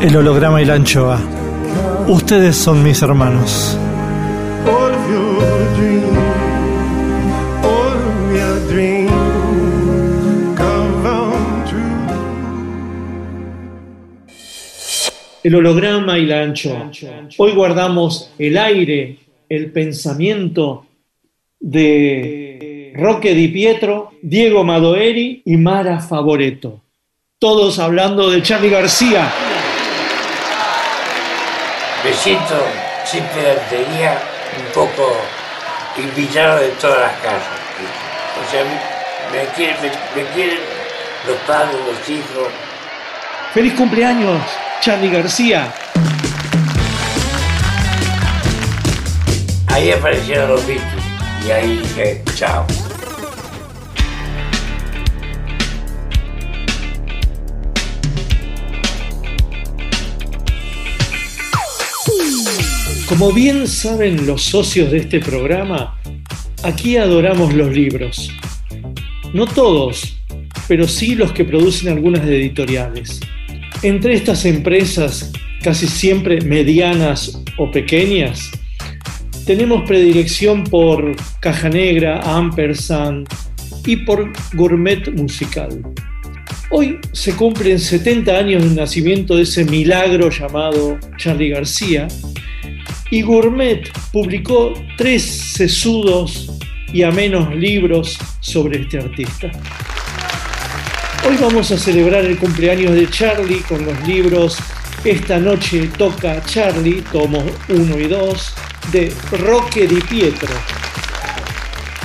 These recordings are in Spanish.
El holograma y la anchoa. Ustedes son mis hermanos. El holograma y la anchoa. Hoy guardamos el aire, el pensamiento de Roque Di Pietro, Diego Madoeri y Mara Favoreto. Todos hablando de Charlie García. Me siento pedantería, un poco invitado de todas las casas. O sea, me quieren, me, me quieren los padres, los hijos. ¡Feliz cumpleaños, Charlie García! Ahí aparecieron los Beatles y ahí dije, chao. Como bien saben los socios de este programa, aquí adoramos los libros. No todos, pero sí los que producen algunas editoriales. Entre estas empresas, casi siempre medianas o pequeñas, tenemos predilección por Caja Negra, Ampersand y por Gourmet Musical. Hoy se cumplen 70 años del nacimiento de ese milagro llamado Charlie García y Gourmet publicó tres sesudos y amenos libros sobre este artista. Hoy vamos a celebrar el cumpleaños de Charlie con los libros Esta noche toca Charlie, tomos 1 y 2, de Roque Di Pietro,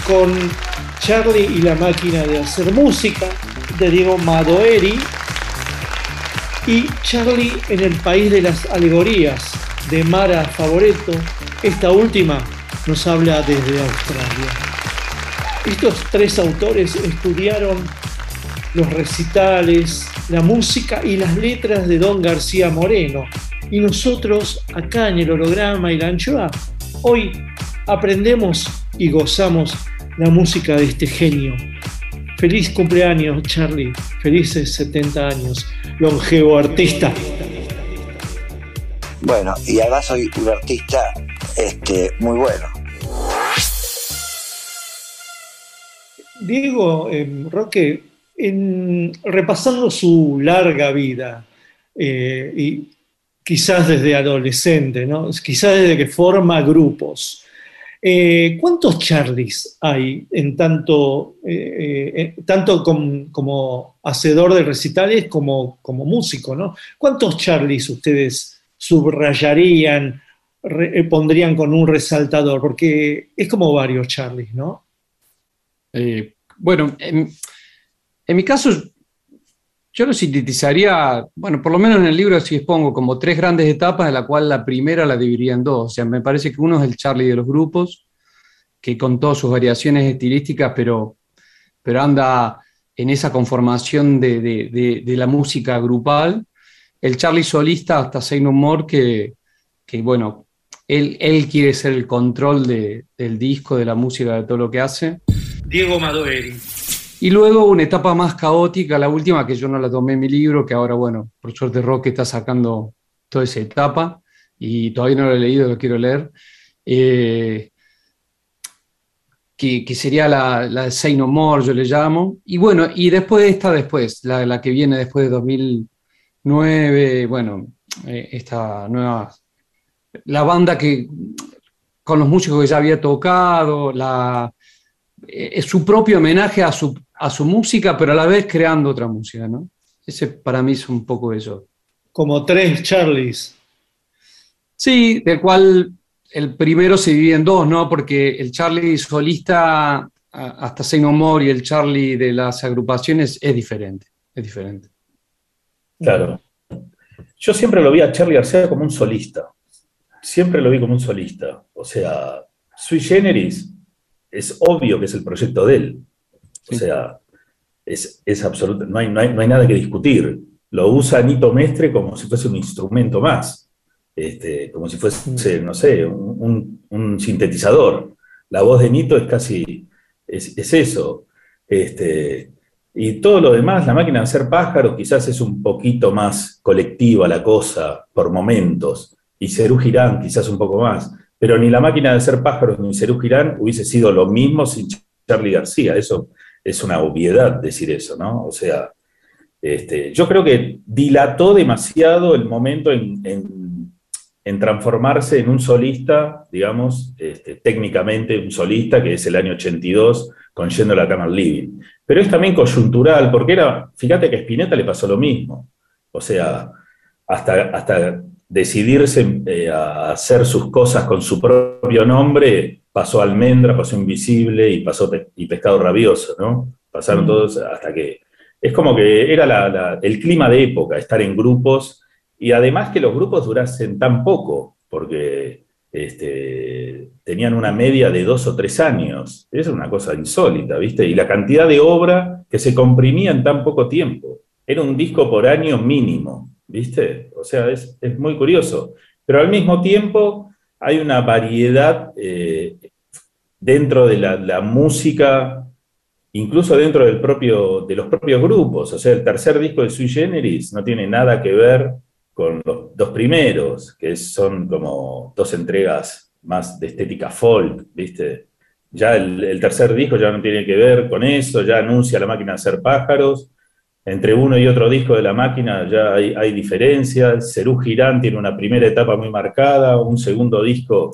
con Charlie y la máquina de hacer música, de Diego Madoeri, y Charlie en el país de las alegorías, de Mara Favoreto. Esta última nos habla desde Australia. Estos tres autores estudiaron los recitales, la música y las letras de Don García Moreno. Y nosotros, acá en el holograma y la anchoa, hoy aprendemos y gozamos la música de este genio. Feliz cumpleaños, Charlie. Felices 70 años. Longevo artista. Bueno, y además soy un artista este, muy bueno. Diego eh, Roque, en- repasando su larga vida, eh, y quizás desde adolescente, ¿no? quizás desde que forma grupos, eh, ¿cuántos Charlies hay en tanto, eh, tanto com- como hacedor de recitales como, como músico? ¿no? ¿Cuántos Charlies ustedes subrayarían, eh, pondrían con un resaltador? Porque es como varios Charlies, ¿no? Eh, bueno, en, mi caso, yo lo sintetizaría, bueno, por lo menos en el libro sí expongo como tres grandes etapas, de la cual la primera la dividiría en dos. O sea, me parece que uno es el Charlie de los grupos, que con todas sus variaciones estilísticas, pero, pero anda en esa conformación de- de la música grupal. El Charlie solista hasta No More, que, que bueno, él, él quiere ser el control de- del disco, de la música, de todo lo que hace. Diego Madoeri. Y luego una etapa más caótica, la última, que yo no la tomé en mi libro, que ahora, bueno, por suerte Rock está sacando toda esa etapa y todavía no lo he leído, lo quiero leer. Eh, que, que sería la, la de Say No More, yo le llamo. Y bueno, y después esta, después, la, la que viene después de 2009, bueno, eh, esta nueva, la banda que, con los músicos que ya había tocado, la, eh, es su propio homenaje a su, a su música, pero a la vez creando otra música, ¿no? Ese para mí es un poco eso. Como tres Charlies. Sí, del cual el primero se divide en dos, ¿no? Porque el Charlie solista hasta More y el Charlie de las agrupaciones es diferente, es diferente. Claro. Yo siempre lo vi a Charlie García como un solista. Siempre lo vi como un solista. O sea, Sui Generis es obvio que es el proyecto de él. O Sí. sea, es, es absoluto. No hay, no, hay, no hay nada que discutir. Lo usa Nito Mestre como si fuese un instrumento más. Este, como si fuese, no sé, un, un- un sintetizador. La voz de Nito es casi. Es, es eso. Este, y todo lo demás, la máquina de hacer pájaros, quizás es un poquito más colectiva la cosa, por momentos. Y Cerú Girán, quizás un poco más. Pero ni la máquina de hacer pájaros ni Cerú Girán hubiese sido lo mismo sin Charlie García. Eso es una obviedad decir eso, ¿no? O sea, este, yo creo que dilató demasiado el momento en, transformarse en un solista, digamos, este, técnicamente un solista, que es el año 82, con Yendo la Cama Living. Pero es también coyuntural, porque era, fíjate que a Spinetta le pasó lo mismo. O sea, hasta, hasta decidirse eh, a hacer sus cosas con su propio nombre, pasó Almendra, pasó Invisible y pasó Pe- y Pescado Rabioso, ¿no? Pasaron todos hasta que... Es como que era la- la- el clima de época, estar en grupos, y además que los grupos durasen tan poco, porque este, tenían una media de dos o tres años. Es una cosa insólita, ¿viste? Y la cantidad de obra que se comprimía en tan poco tiempo. Era un disco por año mínimo, ¿viste? O sea, es, es muy curioso. Pero al mismo tiempo hay una variedad eh, dentro de la, música, incluso dentro del propio, de los propios grupos. O sea, el tercer disco de Sui Generis no tiene nada que ver con los dos primeros, que son como dos entregas más de estética folk, ¿viste? Ya el, tercer disco ya no tiene que ver con eso, ya anuncia la máquina de hacer pájaros. Entre uno y otro disco de la máquina ya hay, diferencias. Cerú Girán tiene una primera etapa muy marcada, un segundo disco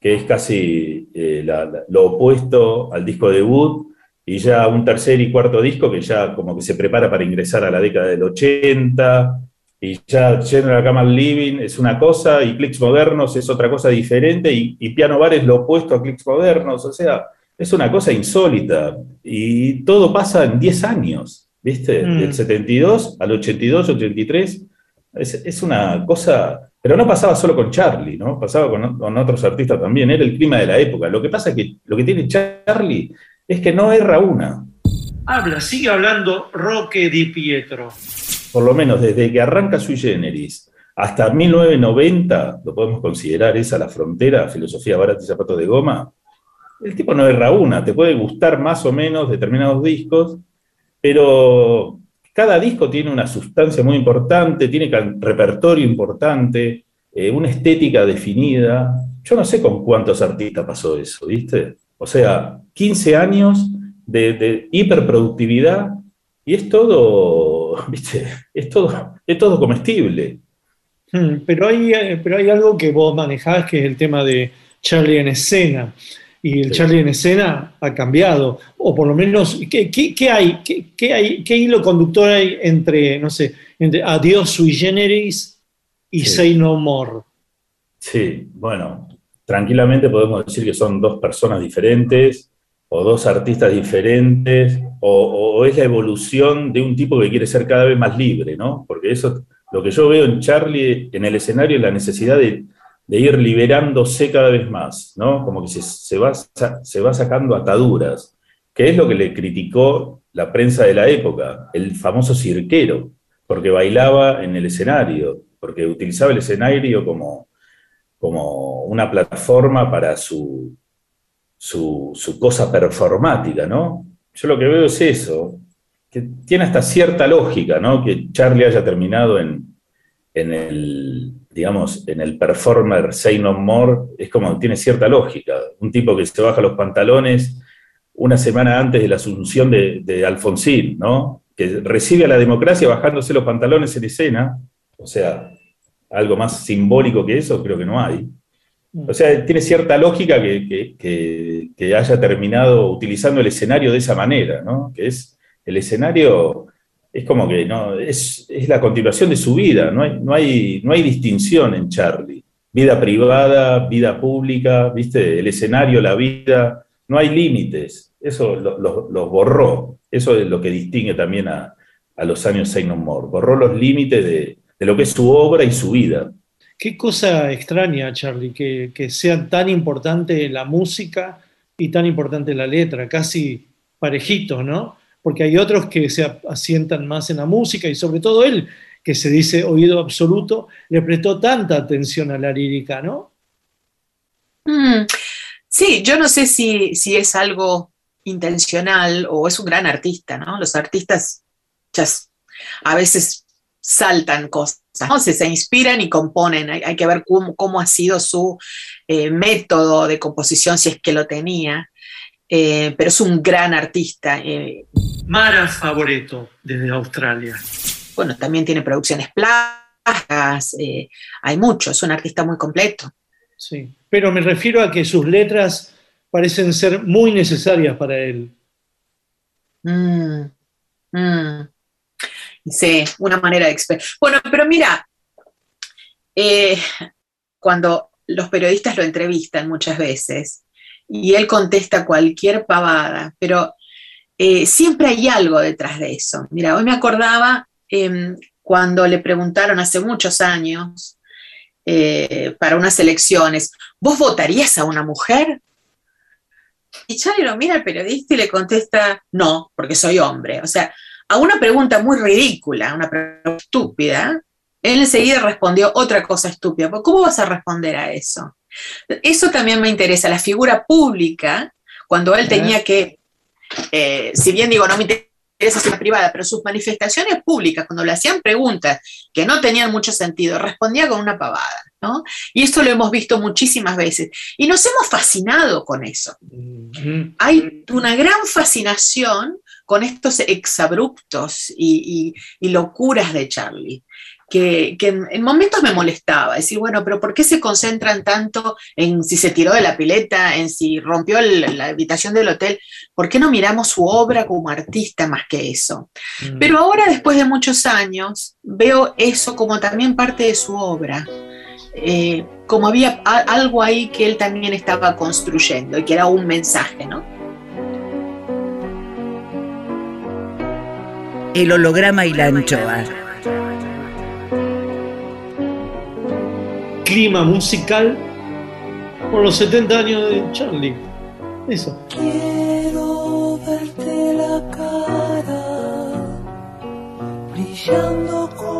que es casi eh, lo opuesto al disco debut, y ya un tercer y cuarto disco que ya como que se prepara para ingresar a la década del 80, y ya General Kamal Living es una cosa y Clicks Modernos es otra cosa diferente y, y Piano Bar es lo opuesto a Clicks Modernos, o sea, es una cosa insólita y todo pasa en 10 años, ¿viste? Mm. Del 72 al 82, 83, es, es una cosa, pero no pasaba solo con Charlie, ¿no? Pasaba con, con otros artistas también, era el clima de la época. Lo que pasa es que lo que tiene Charlie es que no erra una. Habla, sigue hablando Roque Di Pietro. Por lo menos desde que arranca Sui Generis hasta 1990, lo podemos considerar esa la frontera, filosofía barata y zapatos de goma, el tipo no erra una, te puede gustar más o menos determinados discos, pero cada disco tiene una sustancia muy importante, tiene repertorio importante, eh, una estética definida. Yo no sé con cuántos artistas pasó eso, ¿viste? O sea, 15 años de hiperproductividad y es todo, ¿viste? Es todo, es todo comestible. Hmm, Pero hay, eh, pero hay algo que vos manejás que es el tema de Charlie en escena. Y el Sí. Charlie en escena ha cambiado. O por lo menos, ¿qué, qué- qué hay? ¿Qué, qué hay? ¿Qué hilo conductor hay entre, no sé, entre Adiós sui generis y Sí. Say No More? Sí, bueno, tranquilamente podemos decir que son dos personas diferentes o dos artistas diferentes o, es la evolución de un tipo que quiere ser cada vez más libre, ¿no? Porque eso, lo que yo veo en Charlie en el escenario es la necesidad de, de ir liberándose cada vez más, ¿no? Como que se, se va, se va sacando ataduras, que es lo que le criticó la prensa de la época, el famoso cirquero. porque bailaba en el escenario, porque utilizaba el escenario como, como una plataforma para su, su, su cosa performática, ¿no? Yo lo que veo es eso, que tiene hasta cierta lógica, ¿no? Que Charlie haya terminado en, en el, digamos, en el performer Say No More, es como, tiene cierta lógica. Un tipo que se baja los pantalones una semana antes de la asunción de, Alfonsín, ¿no? que recibe a la democracia bajándose los pantalones en escena, o sea, algo más simbólico que eso, creo que no hay. O sea, tiene cierta lógica que, haya terminado utilizando el escenario de esa manera, ¿no? Que es, el escenario es como que no, es, es la continuación de su vida, no hay, no, hay, no hay distinción en Charlie. Vida privada, vida pública, ¿viste? El escenario, la vida, no hay límites. Eso los lo, lo borró. Eso es lo que distingue también a, a los años Say No More. Borró los límites de, de, lo que es su obra y su vida. Qué cosa extraña, Charlie, que, que sea tan importante la música y tan importante la letra, casi parejitos, ¿no? Porque hay otros que se asientan más en la música y sobre todo él, que se dice oído absoluto, le prestó tanta atención a la lírica, ¿no? Mm, sí, yo no sé si, si es algo intencional o es un gran artista, ¿no? Los artistas a veces saltan cosas, ¿no? se, se inspiran y componen, hay, hay que ver cómo, cómo, ha sido su eh, método de composición, si es que lo tenía, eh, pero es un gran artista. Eh. Mara Favoreto, desde Australia. Bueno, también tiene producciones plásticas, hay mucho, es un artista muy completo. Sí, pero me refiero a que sus letras parecen ser muy necesarias para él. Mm, mm. Sí, una manera de Bueno, pero mira, eh, cuando los periodistas lo entrevistan muchas veces y él contesta cualquier pavada, pero eh, siempre hay algo detrás de eso. Mira, hoy me acordaba eh, cuando le preguntaron hace muchos años eh, para unas elecciones, ¿vos votarías a una mujer? Y Charlie lo mira al periodista y le contesta, no, porque soy hombre. O sea, a una pregunta muy ridícula, una pregunta estúpida, él enseguida respondió otra cosa estúpida. ¿Cómo vas a responder a eso? Eso también me interesa, la figura pública, cuando él tenía que, eh, si bien digo, no me interesa ser privada, pero sus manifestaciones públicas, cuando le hacían preguntas que no tenían mucho sentido, respondía con una pavada, ¿no? Y esto lo hemos visto muchísimas veces. Y nos hemos fascinado con eso. Hay una gran fascinación con estos exabruptos y, y, y locuras de Charlie. Que, que, en momentos me molestaba, decir, bueno, pero ¿por qué se concentran tanto en si se tiró de la pileta, en si rompió el, la habitación del hotel? ¿Por qué no miramos su obra como artista más que eso? Mm. Pero ahora, después de muchos años, veo eso como también parte de su obra. Eh, como había algo ahí que él también estaba construyendo y que era un mensaje, ¿no? El holograma y la anchoa. Clima musical por los 70 años de Charlie. Eso. Quiero verte la cara brillando como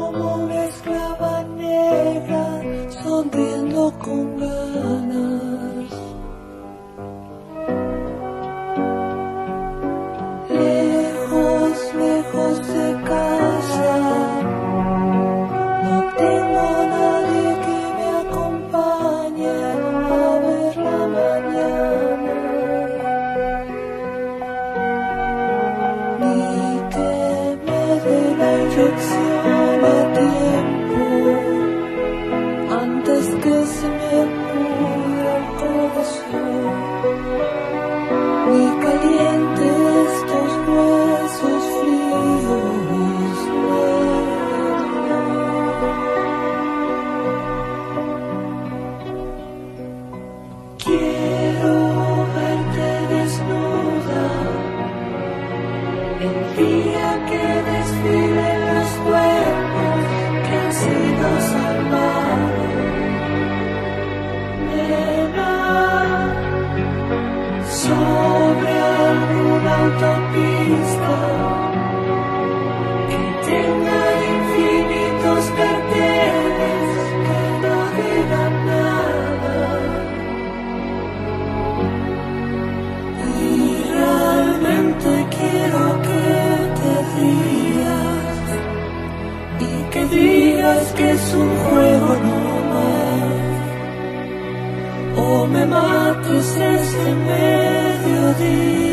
me mates este mediodía.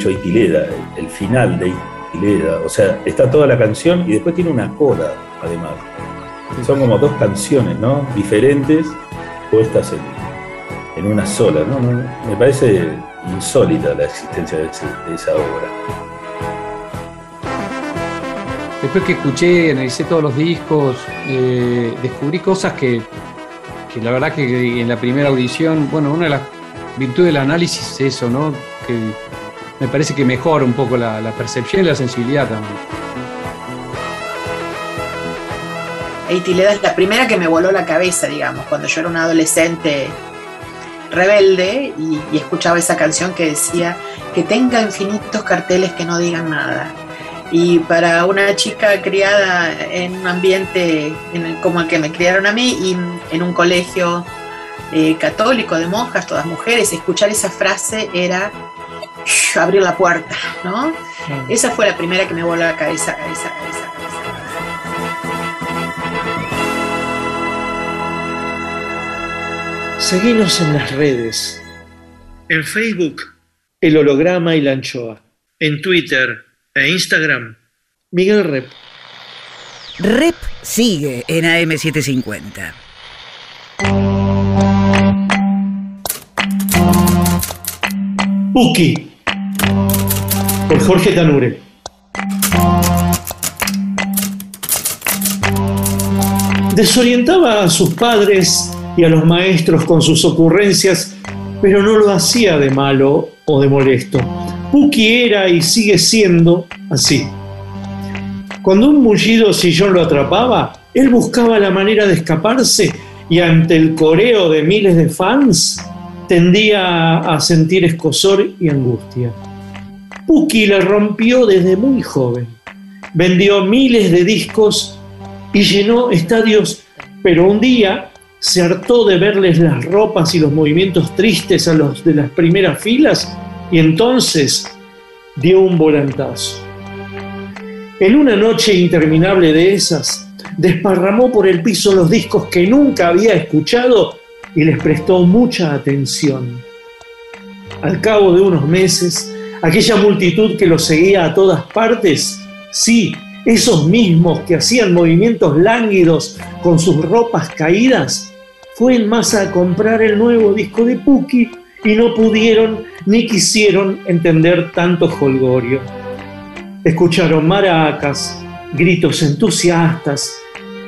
Hecho Itileda, el, final de Itileda. O sea, está toda la canción y después tiene una coda, además. Son como dos canciones, ¿no? Diferentes, puestas en, en una sola, ¿no? No, Me parece insólita la existencia de, ese- de esa obra. Después que escuché, analicé todos los discos, eh, descubrí cosas que, que la verdad que en la primera audición, bueno, una de las virtudes del análisis es eso, ¿no? Que me parece que mejora un poco la, percepción y la sensibilidad también. Eitileda es la primera que me voló la cabeza, digamos, cuando yo era una adolescente rebelde y, escuchaba esa canción que decía que tenga infinitos carteles que no digan nada. Y para una chica criada en un ambiente como el que me criaron a mí y en un colegio eh, católico de monjas, todas mujeres, escuchar esa frase era abrir la puerta, ¿no? Esa fue la primera que me voló la cabeza, cabeza, cabeza, cabeza, cabeza. Seguinos en las redes. En Facebook, El Holograma y la Anchoa. En Twitter e Instagram, Miguel Rep. Rep sigue en AM750. Puki, por Jorge Tanure. Desorientaba a sus padres y a los maestros con sus ocurrencias, pero no lo hacía de malo o de molesto. Puki era y sigue siendo así. Cuando un mullido sillón lo atrapaba, él buscaba la manera de escaparse y ante el coreo de miles de fans tendía a sentir escosor y angustia. Puki la rompió desde muy joven. Vendió miles de discos y llenó estadios, pero un día se hartó de verles las ropas y los movimientos tristes a los de las primeras filas y entonces dio un volantazo. En una noche interminable de esas, desparramó por el piso los discos que nunca había escuchado y les prestó mucha atención. Al cabo de unos meses, aquella multitud que lo seguía a todas partes, sí, esos mismos que hacían movimientos lánguidos con sus ropas caídas, fue en masa a comprar el nuevo disco de Puki y no pudieron ni quisieron entender tanto holgorio. Escucharon maracas, gritos entusiastas,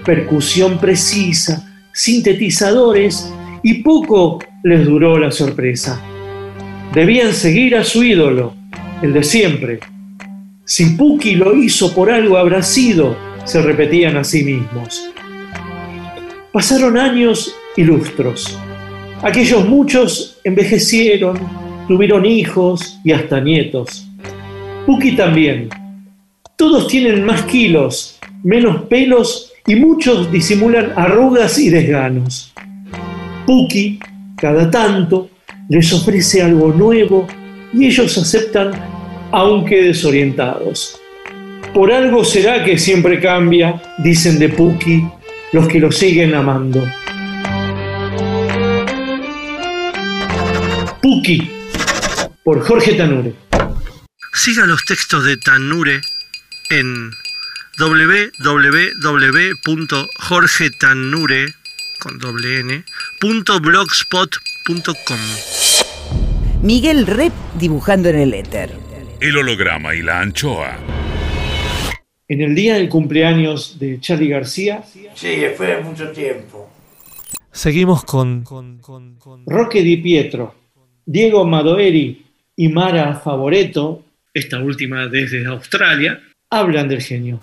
percusión precisa, sintetizadores y poco les duró la sorpresa. Debían seguir a su ídolo, el de siempre. Si Puki lo hizo por algo habrá sido, se repetían a sí mismos. Pasaron años y lustros. Aquellos muchos envejecieron, tuvieron hijos y hasta nietos. Puki también. Todos tienen más kilos, menos pelos y muchos disimulan arrugas y desganos. Puki, cada tanto, les ofrece algo nuevo y ellos aceptan aunque desorientados. Por algo será que siempre cambia, dicen de Puki los que lo siguen amando. Puki, por Jorge Tanure. Siga los textos de Tanure en www.jorgetanure con doble n, punto blogspot.com. Miguel Rep dibujando en el éter. El holograma y la anchoa. En el día del cumpleaños de Charlie García, Sí, después de mucho tiempo. Seguimos con Roque Di Pietro, Diego Madoeri y Mara Favoreto, esta última desde Australia, hablan del genio.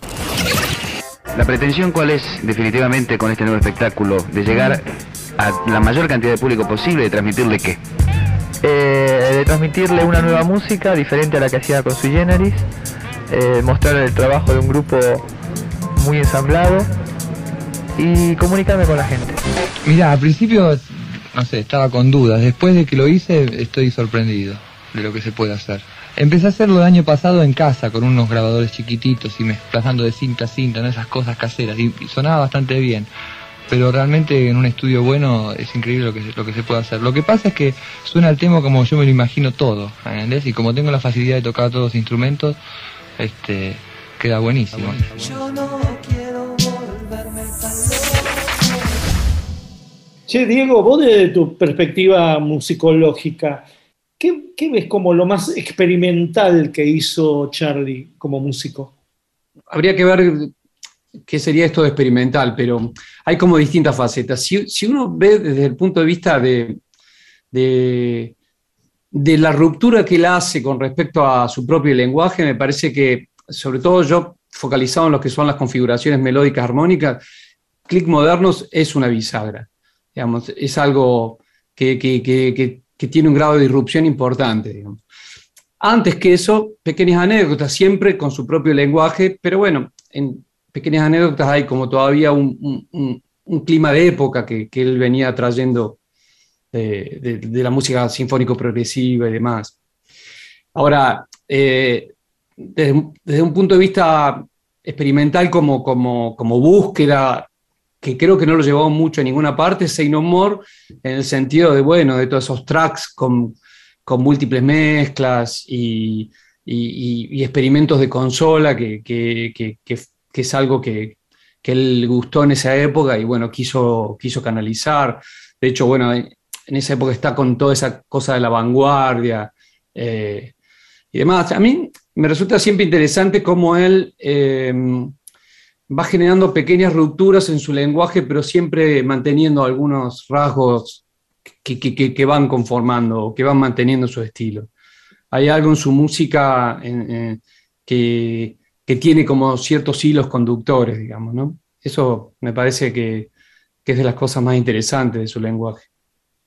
La pretensión cuál es definitivamente con este nuevo espectáculo, de llegar a la mayor cantidad de público posible, de transmitirle qué. Eh, de transmitirle una nueva música diferente a la que hacía con Sui Generis, eh, mostrar el trabajo de un grupo muy ensamblado y comunicarme con la gente. Mira, al principio, no sé, estaba con dudas. Después de que lo hice, estoy sorprendido de lo que se puede hacer. Empecé a hacerlo el año pasado en casa, con unos grabadores chiquititos y desplazando de cinta a cinta, ¿no? esas cosas caseras, y sonaba bastante bien. Pero realmente en un estudio bueno es increíble lo que, se- lo que se puede hacer. Lo que pasa es que suena el tema como yo me lo imagino todo, ¿entendés? Y como tengo la facilidad de tocar todos los instrumentos, este, queda buenísimo. Yo no quiero volverme tan Che, Diego, vos desde tu perspectiva musicológica, ¿qué, qué ves como lo más experimental que hizo Charlie como músico? Habría que ver qué sería esto de experimental, pero hay como distintas facetas. Si, si uno ve desde el punto de vista de, de, de la ruptura que él hace con respecto a su propio lenguaje, me parece que, sobre todo yo focalizado en lo que son las configuraciones melódicas armónicas, Click Modernos es una bisagra. Digamos, es algo que, que- que- que- tiene un grado de disrupción importante. Antes que eso, pequeñas anécdotas, siempre con su propio lenguaje, pero bueno, en pequeñas anécdotas hay como todavía un, clima de época que, él venía trayendo de, de- la música sinfónico progresiva y demás. Ahora, eh, desde, un- punto de vista experimental como, búsqueda, que creo que no lo llevó mucho a ninguna parte, Say No More, en el sentido de, bueno, de todos esos tracks con, múltiples mezclas y, experimentos de consola, que- que es algo que, que él gustó en esa época y bueno, quiso, quiso canalizar. De hecho, bueno, en esa época está con toda esa cosa de la vanguardia eh, y demás. A mí me resulta siempre interesante cómo él eh, va generando pequeñas rupturas en su lenguaje, pero siempre manteniendo algunos rasgos que, que- van conformando, que van manteniendo su estilo. Hay algo en su música que, que tiene como ciertos hilos conductores, digamos, ¿no? Eso me parece que, que es de las cosas más interesantes de su lenguaje.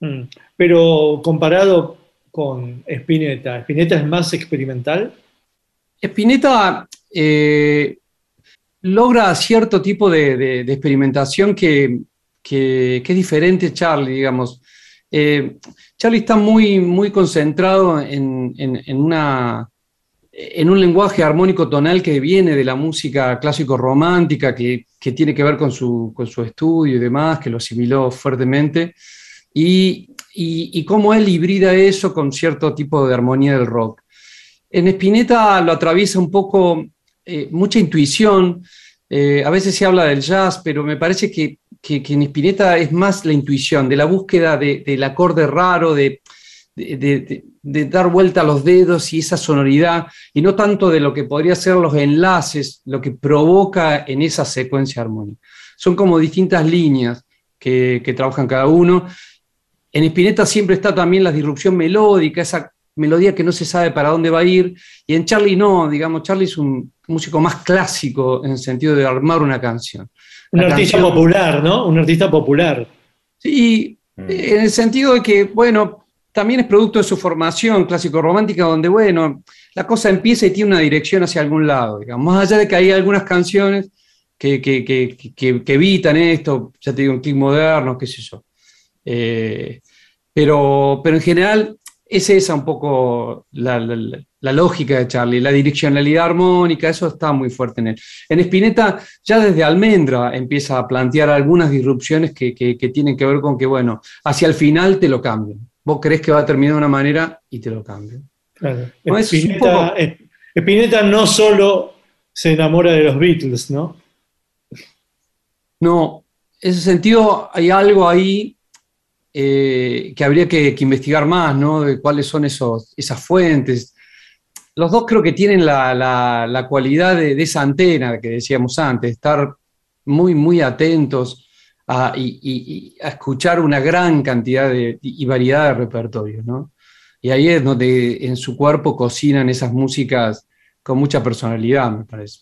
Mm. Pero comparado con Spinetta, ¿Spinetta es más experimental? Spinetta eh, logra cierto tipo de, de- de experimentación que, que- que es diferente a Charlie, digamos. Eh, Charlie está muy, muy concentrado en, en- en una, en un lenguaje armónico tonal que viene de la música clásico-romántica, que, que tiene que ver con su, con su estudio y demás, que lo asimiló fuertemente, y, y, y cómo él hibrida eso con cierto tipo de armonía del rock. En Spinetta lo atraviesa un poco eh, mucha intuición. eh, a veces se habla del jazz, pero me parece que, que- en Spinetta es más la intuición, de la búsqueda de- del acorde raro, de- de- de- dar vuelta a los dedos y esa sonoridad, y no tanto de lo que podría ser los enlaces, lo que provoca en esa secuencia armónica. Son como distintas líneas que, que trabajan cada uno. En Spinetta siempre está también la disrupción melódica, esa melodía que no se sabe para dónde va a ir, y en Charlie no, digamos, Charlie es un músico más clásico en el sentido de armar una canción. Un La artista canción- popular, ¿no? Un artista popular. Sí, en el sentido de que, bueno, también es producto de su formación clásico-romántica, donde, bueno, la cosa empieza y tiene una dirección hacia algún lado, digamos, más allá de que hay algunas canciones que, que- que- evitan esto, ya te digo, un clic moderno, qué sé yo. Eh, pero, pero en general es esa un poco la lógica de Charlie, la direccionalidad armónica, eso está muy fuerte en él. En Spinetta, ya desde Almendra empieza a plantear algunas disrupciones que, que- que tienen que ver con que, bueno, hacia el final te lo cambian. Vos crees que va a terminar de una manera y te lo cambian. Claro. No, es poco- Spinetta no solo se enamora de los Beatles, ¿no? No, en ese sentido hay algo ahí eh, que habría que, que investigar más, ¿no? De cuáles son esos, esas fuentes. Los dos creo que tienen la, la- la cualidad de, de esa antena que decíamos antes, estar muy, muy atentos a, y, a escuchar una gran cantidad de, y variedad de repertorios, ¿no? Y ahí es donde en su cuerpo cocinan esas músicas con mucha personalidad, me parece.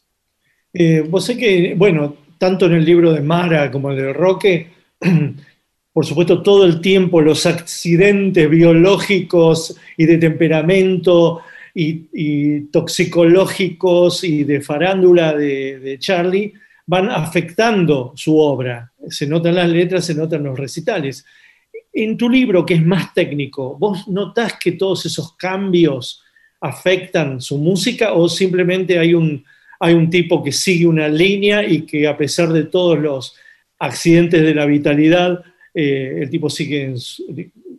Eh, vos sé que, bueno, tanto en el libro de Mara como en el de Roque, por supuesto, todo el tiempo los accidentes biológicos y de temperamento y, toxicológicos y de farándula de Charlie van afectando su obra. Se notan las letras, se notan los recitales. En tu libro, que es más técnico, ¿vos notás que todos esos cambios afectan su música o simplemente hay un, hay un tipo que sigue una línea y que a pesar de todos los accidentes de la vitalidad, eh, el tipo sigue en,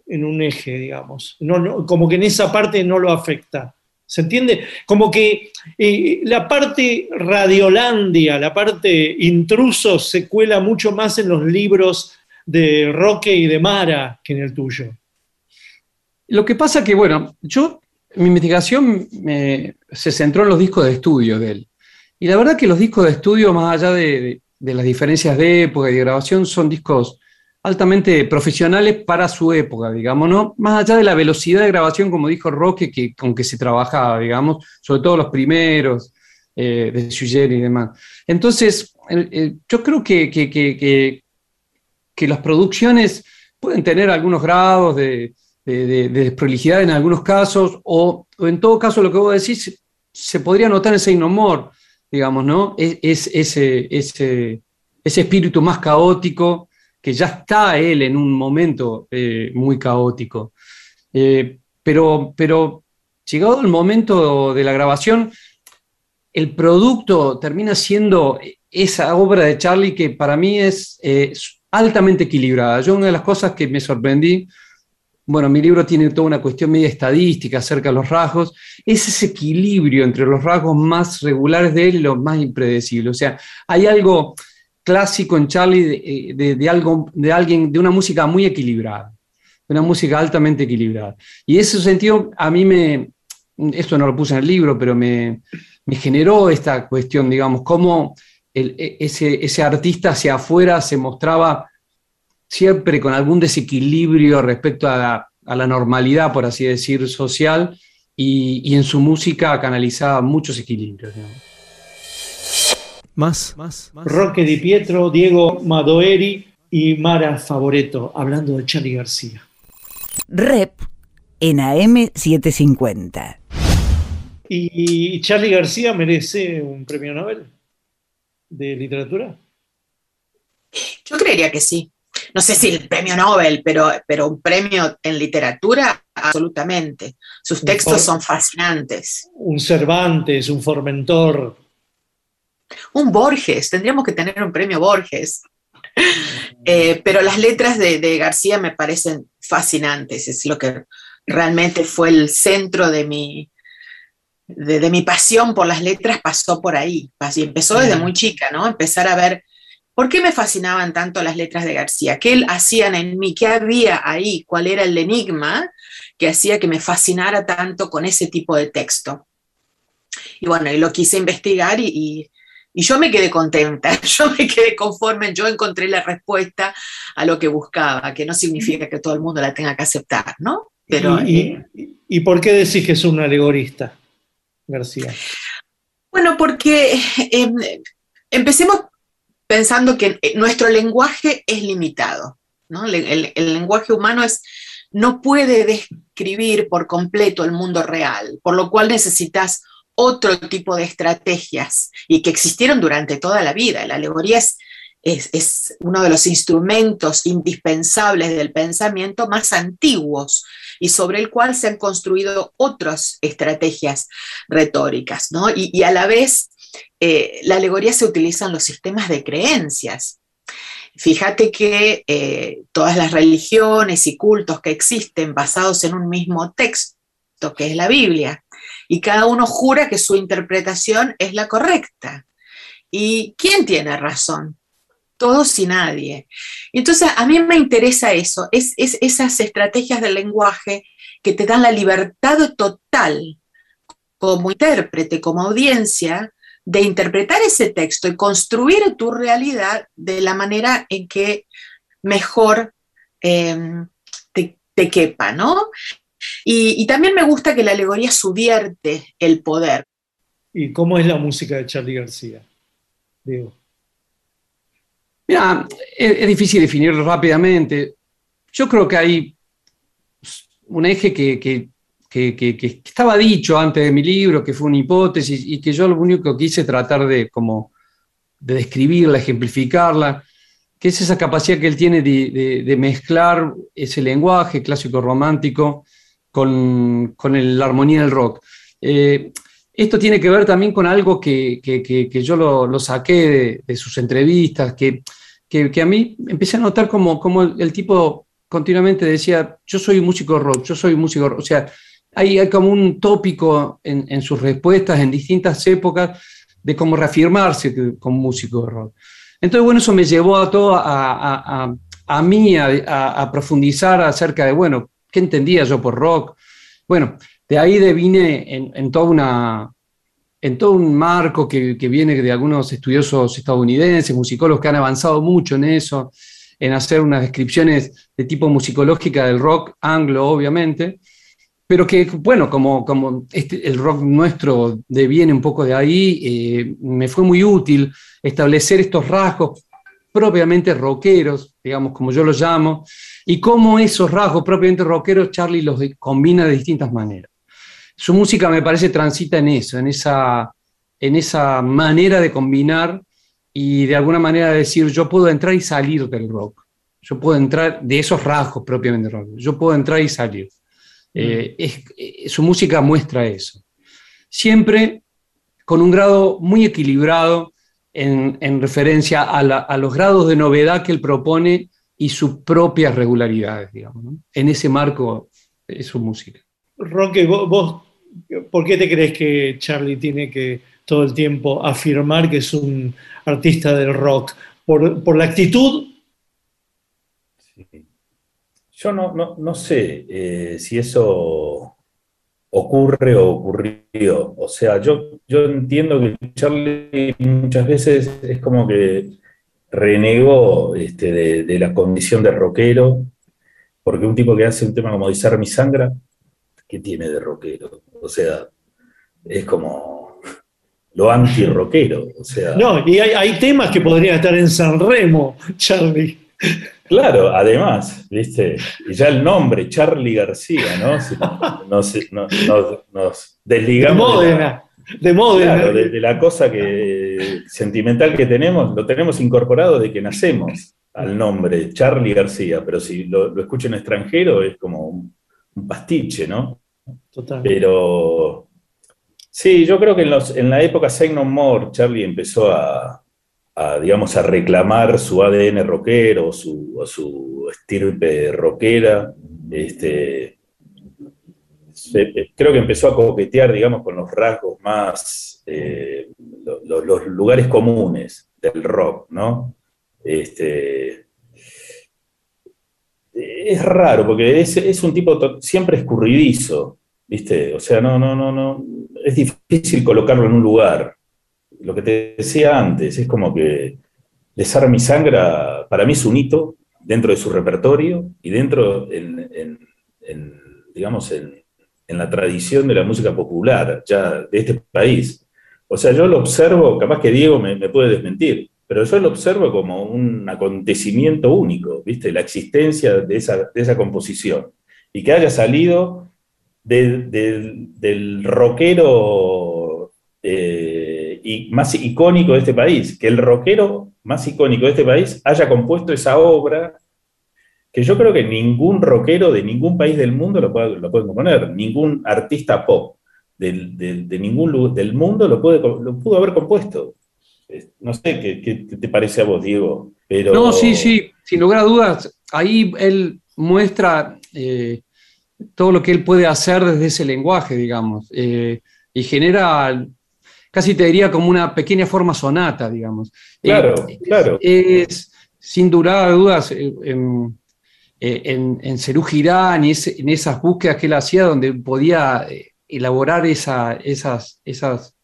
en un eje, digamos. No, no, como que en esa parte no lo afecta. ¿Se entiende? Como que eh, la parte radiolandia, la parte intruso, se cuela mucho más en los libros de Roque y de Mara que en el tuyo. Lo que pasa que, bueno, yo, mi investigación se centró en los discos de estudio de él. Y la verdad que los discos de estudio, más allá de, de- de las diferencias de época y de grabación, son discos altamente profesionales para su época, digamos, ¿no? Más allá de la velocidad de grabación, como dijo Roque, que, con que se trabajaba, digamos, sobre todo los primeros, eh, de Sugeri y demás. Entonces, yo creo que, que- que- que- las producciones pueden tener algunos grados de, de- de- de desprolijidad en algunos casos, o, en todo caso lo que vos decís, se podría notar ese innomor, digamos, ¿no? Es, es- ese, ese, ese espíritu más caótico, que ya está él en un momento eh, muy caótico. Eh, pero, pero llegado el momento de la grabación, el producto termina siendo esa obra de Charlie que para mí es eh, altamente equilibrada. Yo una de las cosas que me sorprendí bueno, mi libro tiene toda una cuestión media estadística acerca de los rasgos, es ese equilibrio entre los rasgos más regulares de él y los más impredecibles. O sea, hay algo clásico en Charlie de, eh, de- algo, de alguien, de una música muy equilibrada, de una música altamente equilibrada. Y ese sentido a mí me, esto no lo puse en el libro, pero me, me generó esta cuestión, digamos, cómo e- ese, artista hacia afuera se mostraba siempre con algún desequilibrio respecto a la, a la normalidad, por así decir, social, y, y en su música canalizaba muchos equilibrios. digamos. Más, más, más. Roque Di Pietro, Diego Madoeri y Mara Favoreto, hablando de Charlie García. Rep en AM750. ¿Y Charlie García merece un premio Nobel de literatura? Yo creería que sí. No sé si el premio Nobel, pero, pero un premio en literatura, absolutamente. Sus textos son fascinantes. Un Cervantes, un Formentor. Un Borges, tendríamos que tener un premio Borges. Eh, pero las letras de, de García me parecen fascinantes, es lo que realmente fue el centro de mi, de, de mi pasión por las letras, pasó por ahí. Así empezó desde muy chica, ¿no? Empezar a ver por qué me fascinaban tanto las letras de García, qué él hacían en mí, qué había ahí, cuál era el enigma que hacía que me fascinara tanto con ese tipo de texto. Y bueno, y lo quise investigar y, y y yo me quedé contenta, yo me quedé conforme, yo encontré la respuesta a lo que buscaba, que no significa que todo el mundo la tenga que aceptar, ¿no? Pero, ¿Y, eh, y- y por qué decís que es un alegorista, García? bueno, porque eh, empecemos pensando que eh, nuestro lenguaje es limitado, ¿no? El, el- el lenguaje humano es, no puede describir por completo el mundo real, por lo cual necesitas otro tipo de estrategias y que existieron durante toda la vida. La alegoría es, es, uno de los instrumentos indispensables del pensamiento más antiguos y sobre el cual se han construido otras estrategias retóricas, ¿no? Y, y a la vez, eh, la alegoría se utiliza en los sistemas de creencias. Fíjate que eh, todas las religiones y cultos que existen basados en un mismo texto, que es la Biblia, y cada uno jura que su interpretación es la correcta. ¿Y quién tiene razón? Todos y nadie. Entonces a mí me interesa eso, es, es esas estrategias del lenguaje que te dan la libertad total como intérprete, como audiencia, de interpretar ese texto y construir tu realidad de la manera en que mejor eh, te, te quepa, ¿no? Y, y también me gusta que la alegoría subierte el poder. ¿Y cómo es la música de Charlie García? Diego. Mira, es, es difícil definirlo rápidamente. Yo creo que hay un eje que, que- que- que- que estaba dicho antes de mi libro, que fue una hipótesis y que yo lo único que quise tratar de, como, de describirla, ejemplificarla, que es esa capacidad que él tiene de, de- de mezclar ese lenguaje clásico romántico con, con el- la armonía del rock. Eh, esto tiene que ver también con algo que, que- que- que yo lo, lo saqué de, de sus entrevistas, que, a mí empecé a notar como, como el, el tipo continuamente decía, yo soy músico rock, yo soy músico rock. O sea, hay, hay como un tópico en, en sus respuestas en distintas épocas de cómo reafirmarse como músico rock. Entonces, bueno, eso me llevó a todo a, a- a- a mí a profundizar acerca de, bueno, ¿qué entendía yo por rock? Bueno, de ahí devine en, todo un marco que, viene de algunos estudiosos estadounidenses, musicólogos que han avanzado mucho en eso, en hacer unas descripciones de tipo musicológica del rock anglo, obviamente, pero que, bueno, como, como este- el rock nuestro deviene un poco de ahí, eh, me fue muy útil establecer estos rasgos propiamente rockeros, digamos, como yo los llamo, y cómo esos rasgos propiamente rockeros Charlie los combina de distintas maneras. Su música me parece transita en eso, en esa, en esa manera de combinar y de alguna manera decir, yo puedo entrar y salir del rock, yo puedo entrar de esos rasgos propiamente rock, yo puedo entrar y salir. Eh, es- eh, su música muestra eso. Siempre con un grado muy equilibrado en, en referencia a, la- a los grados de novedad que él propone y sus propias regularidades, digamos. ¿no? En ese marco es su música. Roque, vos, vos, ¿por qué te crees que Charlie tiene que todo el tiempo afirmar que es un artista del rock? ¿Por, por la actitud? Yo no, no, no sé eh, si eso ocurre o ocurrió. O sea, yo, yo entiendo que Charlie muchas veces es como que renegó este, de, la condición de rockero, porque un tipo que hace un tema como Disar mi sangra, ¿qué tiene de rockero? O sea, es como lo anti-rockero. O sea, No, y hay, hay temas que podrían estar en San Remo, Charlie. Claro, además, ¿viste? Y ya el nombre, Charlie García, ¿no? Si nos, nos- nos- nos De desligamos de Módena. De Módena. Claro, de, de la cosa que, sentimental que tenemos, lo tenemos incorporado de que nacemos al nombre, Charlie García, pero si lo, lo escucho en extranjero es como un, un pastiche, ¿no? Total. Pero sí, yo creo que en, los- en la época Say No More, Charlie empezó a, a, digamos, a reclamar su ADN rockero, su, su estirpe rockera. Este, se- creo que empezó a coquetear, digamos, con los rasgos más, eh, lo- lo- los lugares comunes del rock, ¿no? Este, es raro, porque es, es un tipo siempre escurridizo, ¿viste? O sea, no, no, no, no, es difícil colocarlo en un lugar. Lo que te decía antes, es como que Desar mi sangra, para mí es un hito dentro de su repertorio y dentro, en, digamos, en, la tradición de la música popular ya de este país. O sea, yo lo observo, capaz que Diego me, puede desmentir, pero yo lo observo como un acontecimiento único, ¿viste? La existencia de esa, de esa composición. Y que haya salido de- del rockero eh, y más icónico de este país, que el rockero más icónico de este país haya compuesto esa obra que yo creo que ningún rockero de ningún país del mundo lo puede, lo puede componer, ningún artista pop del- de ningún del mundo lo, puede, lo pudo haber compuesto. No sé qué te parece a vos, Diego, pero... No, sí, sí, sin lugar a dudas. Ahí él muestra eh, todo lo que él puede hacer desde ese lenguaje, digamos, eh, y genera, casi te diría como una pequeña forma sonata, digamos. Claro, Eh, claro. Es, sin lugar a dudas, eh, en, eh, en, en Girán y en esas búsquedas que él hacía donde podía elaborar esa- esas, esas,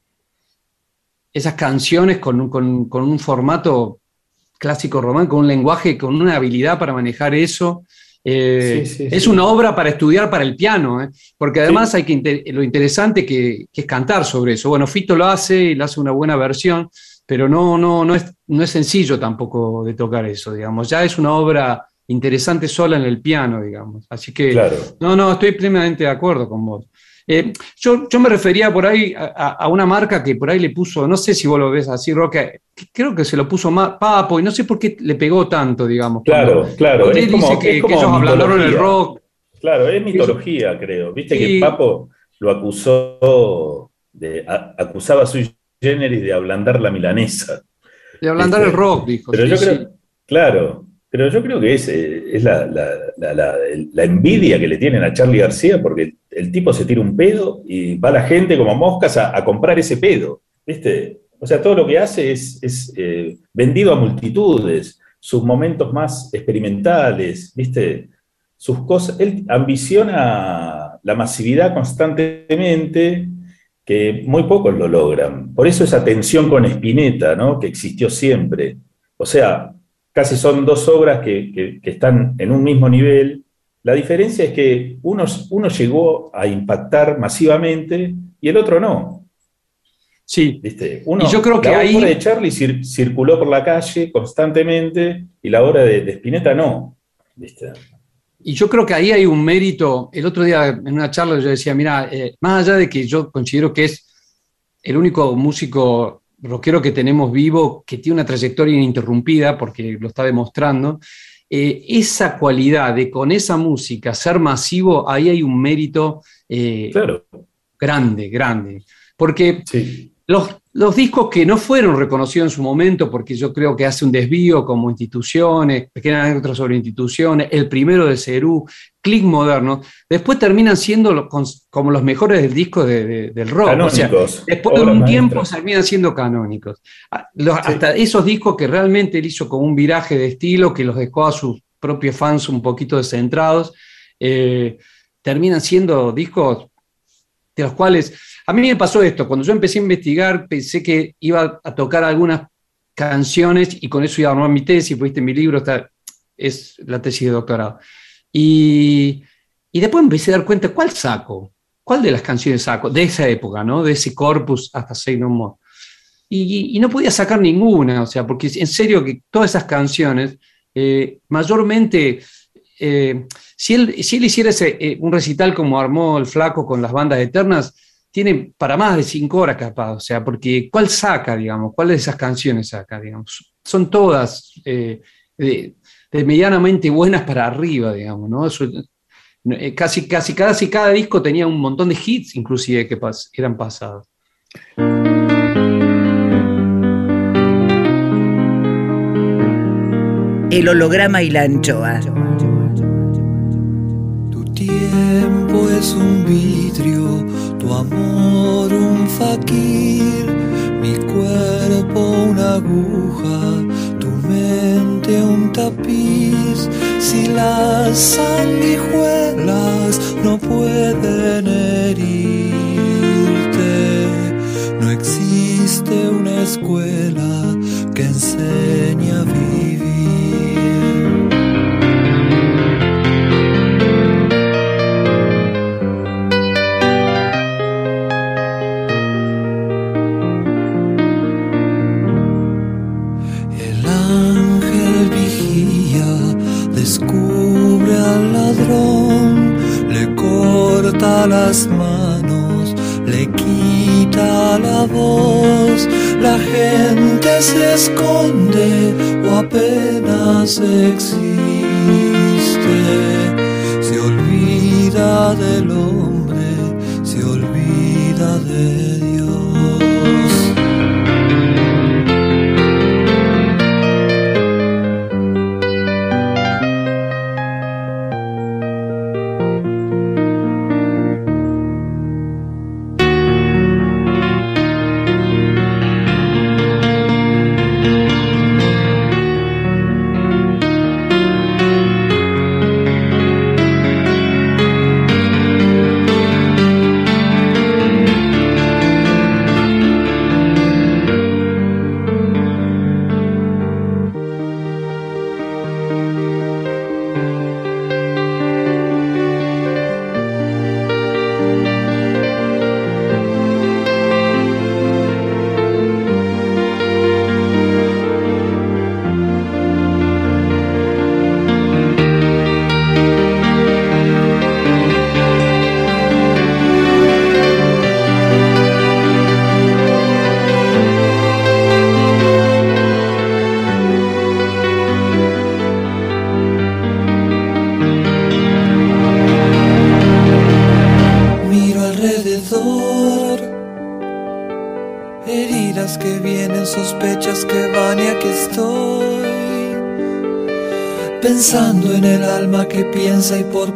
esas canciones con, un- con- con un formato clásico román, con un lenguaje, con una habilidad para manejar eso. Eh, Sí, sí, es sí. una obra para estudiar para el piano, ¿eh? porque además hay que lo interesante que, que es cantar sobre eso. Bueno, Fito lo hace y lo hace una buena versión, pero no, no, no, es, no es sencillo tampoco de tocar eso, digamos. Ya es una obra interesante sola en el piano, digamos. Así que, Claro. no, no, estoy plenamente de acuerdo con vos. Eh, yo, yo me refería por ahí a, una marca que por ahí le puso, no sé si vos lo ves así, Roque, que creo que se lo puso más Papo y no sé por qué le pegó tanto, digamos. Claro, Cuando- claro. él como, dice que, es que como ellos ablandaron el rock. Claro, es mitología, creo. Viste que. Papo lo acusó, de, a- acusaba a sui generis de ablandar la milanesa. De ablandar Este, el rock, dijo. Pero sí, yo creo, sí. claro, pero yo creo que es, eh, es la, la- la envidia que le tienen a Charlie García porque el tipo se tira un pedo y va la gente como moscas a, comprar ese pedo, ¿viste? O sea, todo lo que hace es, eh, vendido a multitudes, sus momentos más experimentales, ¿viste? Sus cosas, él ambiciona la masividad constantemente, que muy pocos lo logran. Por eso esa tensión con Spinetta, ¿no? Que existió siempre. O sea, casi son dos obras que están en un mismo nivel. La diferencia es que uno, uno llegó a impactar masivamente y el otro no. Sí. ¿Viste? Uno, Y yo creo que la ahí- obra de Charlie cir- circuló por la calle constantemente y la obra de, de Spinetta no. ¿Viste? Y yo creo que ahí hay un mérito. El otro día en una charla yo decía, mira, eh, más allá de que yo considero que es el único músico rockero que tenemos vivo que tiene una trayectoria ininterrumpida, porque lo está demostrando, eh, esa cualidad de con esa música ser masivo, ahí hay un mérito eh, Claro. grande, grande. Porque los, los discos que no fueron reconocidos en su momento, porque yo creo que hace un desvío como instituciones, pequeñas anécdotas sobre instituciones, el primero de Cerú, Click Moderno, después terminan siendo los- como los mejores del disco de- de- del rock. O sea, Canónicos, después de un tiempo terminan siendo canónicos. Ah, Hasta esos discos que realmente él hizo como un viraje de estilo, que los dejó a sus propios fans un poquito descentrados, eh, terminan siendo discos de los cuales a mí me pasó esto, cuando yo empecé a investigar pensé que iba a tocar algunas canciones y con eso iba a armar mi tesis, viste, mi libro está, es la tesis de doctorado. Y, y después empecé a dar cuenta, ¿cuál saco? ¿Cuál de las canciones saco? De esa época, ¿no? De ese corpus hasta Say No More. Y, y no podía sacar ninguna, o sea, porque en serio que todas esas canciones, eh, mayormente, eh, si, él, si él hiciera ese, eh, un recital como armó el flaco con las bandas eternas, tiene para más de cinco horas capaz, o sea, porque ¿cuál saca, digamos? ¿Cuál de esas canciones saca, digamos? Son todas eh, de, de medianamente buenas para arriba, digamos, ¿no? Eso, eh, casi, casi, casi cada disco tenía un montón de hits, inclusive, que pas- eran pasados. El holograma y la anchoa. tiempo es un vidrio, tu amor un faquir, mi cuerpo una aguja, tu mente un tapiz. Si las sanguijuelas no pueden herirte, no existe una escuela que enseñe a se esconde o apenas existe, se olvida del hombre,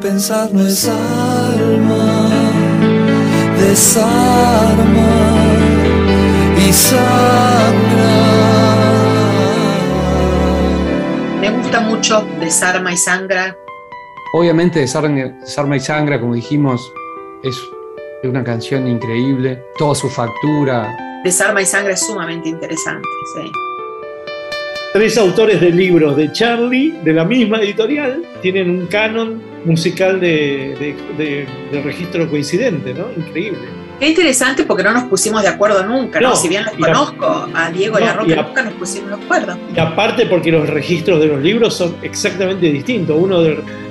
pensar no es alma, desarma y sangra. Me gusta mucho Desarma y Sangra. Obviamente, Desarma, Desarma y Sangra, como dijimos, es una canción increíble. Toda su factura. Desarma y Sangra es sumamente interesante. sí. Tres autores de libros de Charlie, de la misma editorial, tienen un canon musical de, de- de- de registro coincidente, ¿no? Increíble. Qué interesante porque no nos pusimos de acuerdo nunca, ¿no? No, si bien los a- conozco a Diego y a Roque, y a- nunca nos pusimos de acuerdo. Y aparte porque los registros de los libros son exactamente distintos. Uno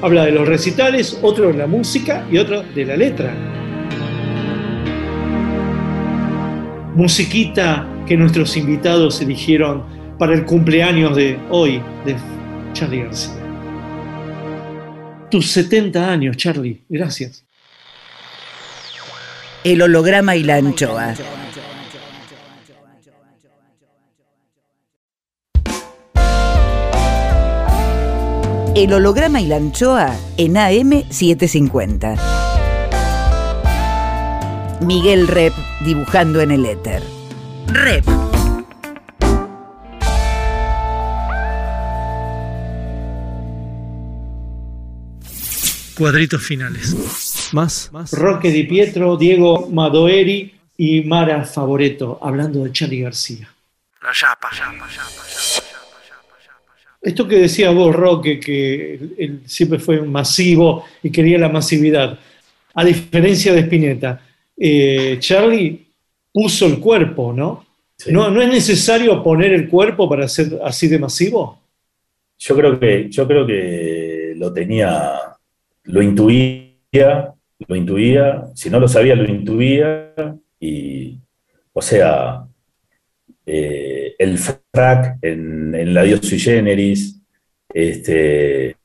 habla de los recitales, otro de la música y otro de la letra. Musiquita que nuestros invitados eligieron para el cumpleaños de hoy de Charlie García tus 70 años, Charlie. Gracias. El holograma y la anchoa. El holograma y la anchoa en AM750. Miguel Rep dibujando en el éter. Rep. Cuadritos finales. Más. Roque Di Pietro, Diego Madoeri y Mara Favoreto, hablando de Charlie García. La yapa. Esto que decía vos, Roque, que él, él siempre fue masivo y quería la masividad. A diferencia de Spinetta, eh, Charlie puso el cuerpo, ¿no? ¿no? ¿No es necesario poner el cuerpo para ser así de masivo? Yo creo que, yo creo que lo tenía, lo intuía, lo intuía, si no lo sabía, lo intuía, y, o sea, eh, el frac en, la Dios sui generis, este,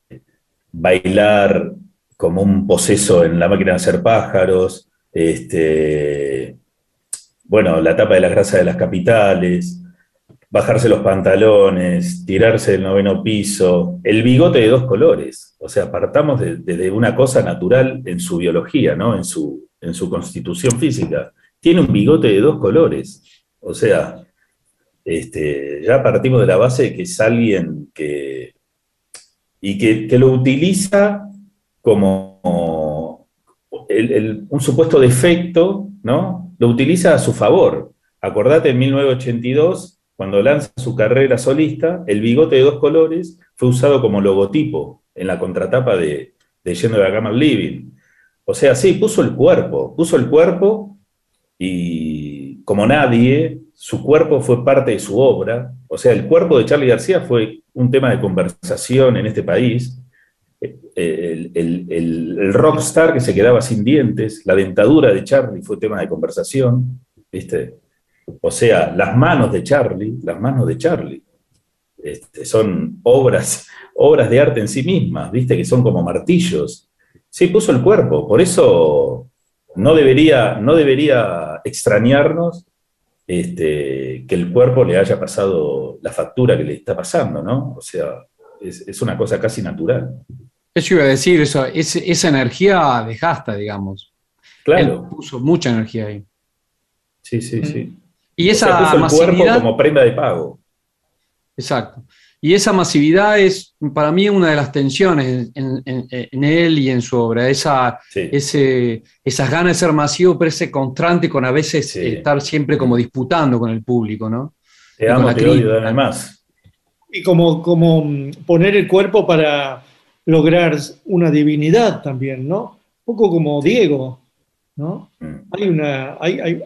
bailar como un poseso en la máquina de hacer pájaros, este, bueno, la tapa de la grasa de las capitales, bajarse los pantalones, tirarse del noveno piso, el bigote de dos colores. O sea, partamos de, una cosa natural en su biología, ¿no? En su, en su constitución física. Tiene un bigote de dos colores. O sea, este, ya partimos de la base de que es alguien que. y que, que lo utiliza como el- un supuesto defecto, ¿no? Lo utiliza a su favor. Acordate en 1982, cuando lanza su carrera solista, el bigote de dos colores fue usado como logotipo en la contratapa de, de Yendo de al Living. O sea, sí, puso el cuerpo, puso el cuerpo y como nadie, su cuerpo fue parte de su obra. O sea, el cuerpo de Charlie García fue un tema de conversación en este país. El, el- el- el rockstar que se quedaba sin dientes, la dentadura de Charlie fue tema de conversación, ¿viste? O sea, las manos de Charlie, las manos de Charlie, este, son obras, obras de arte en sí mismas, ¿viste? Que son como martillos. Sí, puso el cuerpo, por eso no debería, no debería extrañarnos este, que el cuerpo le haya pasado la factura que le está pasando, ¿no? O sea, es, es una cosa casi natural. Eso iba a decir, eso, ese- esa energía desgasta, digamos. Claro. Él puso mucha energía ahí. Sí, sí, sí. Y O esa sea, puso el cuerpo masividad. como prenda de pago. Exacto. Y esa masividad es para mí una de las tensiones en, en- en él y en su obra. Esa, ese, esas ganas de ser masivo, pero ese constante con a veces estar siempre como disputando con el público, ¿no? Te Y amo, te odio, dame más. Y como, como poner el cuerpo para lograr una divinidad también, ¿no? Un poco como Diego, ¿no? Hay una, hay, hay-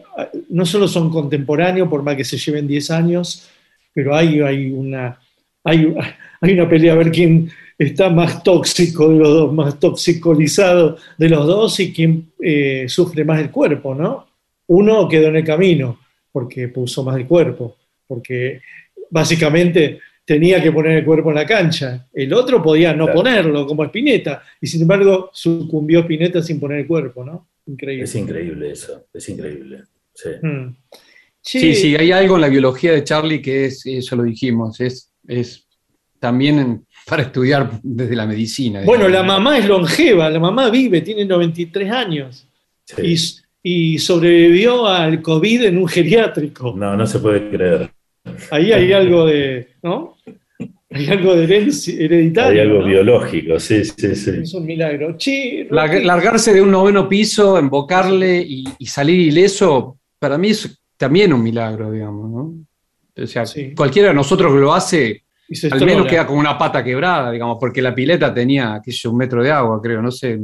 no solo son contemporáneos, por más que se lleven 10 años, pero hay, hay, una, hay, hay una pelea a ver quién está más tóxico de los dos, más toxicolizado de los dos y quién eh, sufre más el cuerpo, ¿no? Uno quedó en el camino porque puso más el cuerpo, porque básicamente tenía que poner el cuerpo en la cancha. El otro podía no Claro. ponerlo, como Spinetta, y sin embargo sucumbió Spinetta sin poner el cuerpo, ¿no? Increíble. Es increíble eso, es increíble. Sí. Mm. Sí, sí, hay algo en la biología de Charlie que es, eso lo dijimos, es, es también en- para estudiar desde la medicina. Bueno, la mamá es longeva, la mamá vive, tiene 93 años y, y sobrevivió al COVID en un geriátrico. No, no se puede creer. Ahí hay algo de, ¿no? Hay algo de herencia- Hay hereditario. algo ¿no? biológico, sí, sí, sí. Es un milagro. Che, largarse de un noveno piso, embocarle y, y salir ileso, para mí es también un milagro, digamos, ¿no? O sea, cualquiera de nosotros que lo hace, al menos queda con una pata quebrada, digamos, porque la pileta tenía, qué sé un metro de agua, creo, no sé.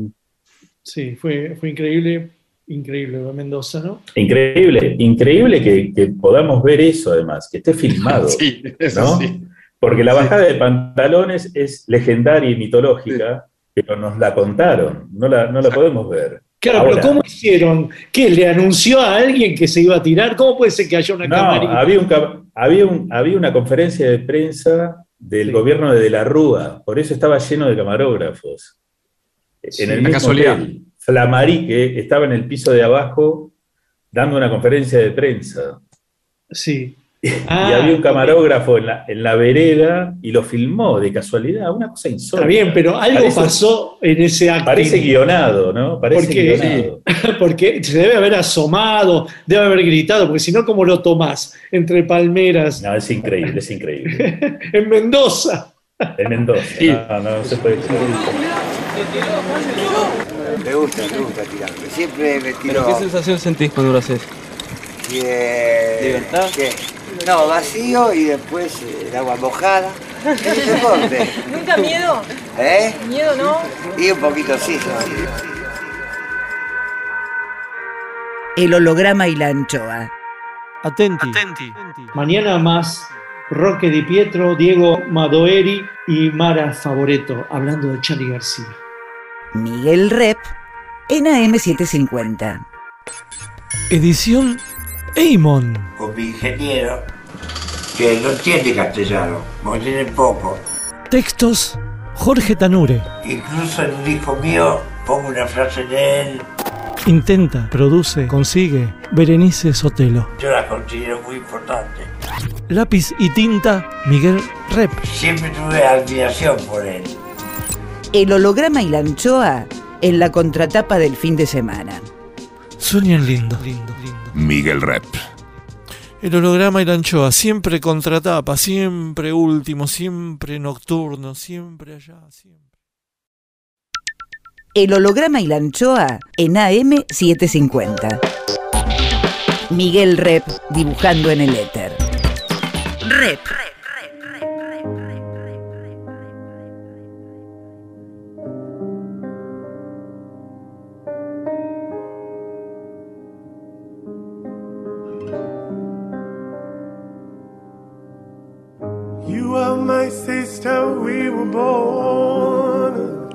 Sí, fue, fue increíble, increíble Mendoza, ¿no? Increíble, increíble que, que podamos ver eso además, que esté filmado. Sí, eso ¿no? sí. Porque la bajada de pantalones es legendaria y mitológica, pero nos la contaron, no la, no la podemos ver. Claro, Ahora, pero ¿cómo hicieron? ¿Qué? ¿Le anunció a alguien que se iba a tirar? ¿Cómo puede ser que haya una No, camarita? había, un había, un- había una conferencia de prensa del gobierno de De la Rúa, por eso estaba lleno de camarógrafos. Sí, en el una mismo casualidad. hotel, Flamarique estaba en el piso de abajo dando una conferencia de prensa. Sí. Ah, y había un camarógrafo en la, en la vereda y lo filmó de casualidad, una cosa insólita. Está bien, pero algo Parece- pasó en ese acto. Parece guionado, ¿no? Parece Porque, guionado. porque se debe haber asomado, debe haber gritado, porque si no, ¿cómo lo tomás? Entre palmeras, No, es increíble, es increíble. en Mendoza. En Mendoza. No, no, no se puede creer. Me gusta, me gusta tirarme. Siempre me tiro. ¿Pero qué sensación sentís cuando lo haces? que- ¿Libertad? que- no, vacío y después eh, el agua mojada. Es deporte. ¿Nunca miedo? ¿Eh? ¿Miedo no? Y un poquito sí. El holograma y la anchoa. Atenti. Mañana más Roque Di Pietro, Diego Madoeri y Mara Favoreto, hablando de Charlie García. Miguel Rep en AM750. Edición Eimon. con mi ingeniero, que no entiende castellano, o tiene poco. Textos Jorge Tanure. Incluso en un hijo mío pongo una frase de él, Intenta, produce, consigue. Berenice Sotelo. yo la considero muy importante. Lápiz y tinta Miguel Rep. Siempre tuve admiración por él. El holograma y la anchoa en la contratapa del fin de semana. Sueñan lindo. Miguel Rep. El holograma y la anchoa, siempre contratapa, siempre último, siempre nocturno, siempre allá, siempre. El holograma y la anchoa en AM750. Miguel Rep dibujando en el éter. Rep.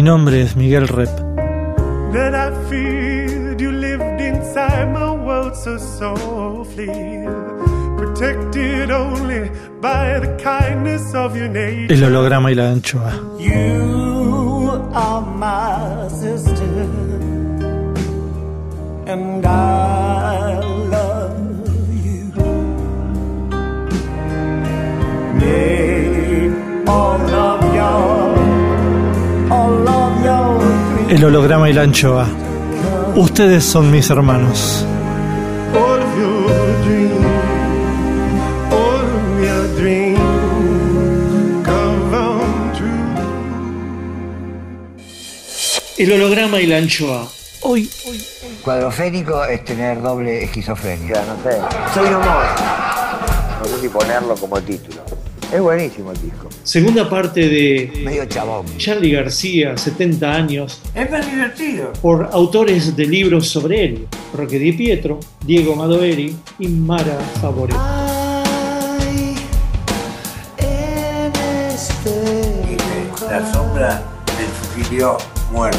Mi nombre es Miguel Rep. that I feared. You lived inside my world so softly, protected only by the kindness of your nature. El holograma y la anchoa. You are my sister, and I love you. All El holograma y la anchoa. Ustedes son mis hermanos. El holograma y la anchoa. Hoy, Cuadrofénico es tener doble esquizofrenia. no sé. Soy un humor. No sé si ponerlo como título. Es buenísimo el disco. Segunda parte de Medio chabón. Charlie García, 70 años, Es más divertido. por autores de libros sobre él, Roque Di Pietro, Diego Madoeri y Mara Favoreto. Dice, la sombra del sugirió muerte.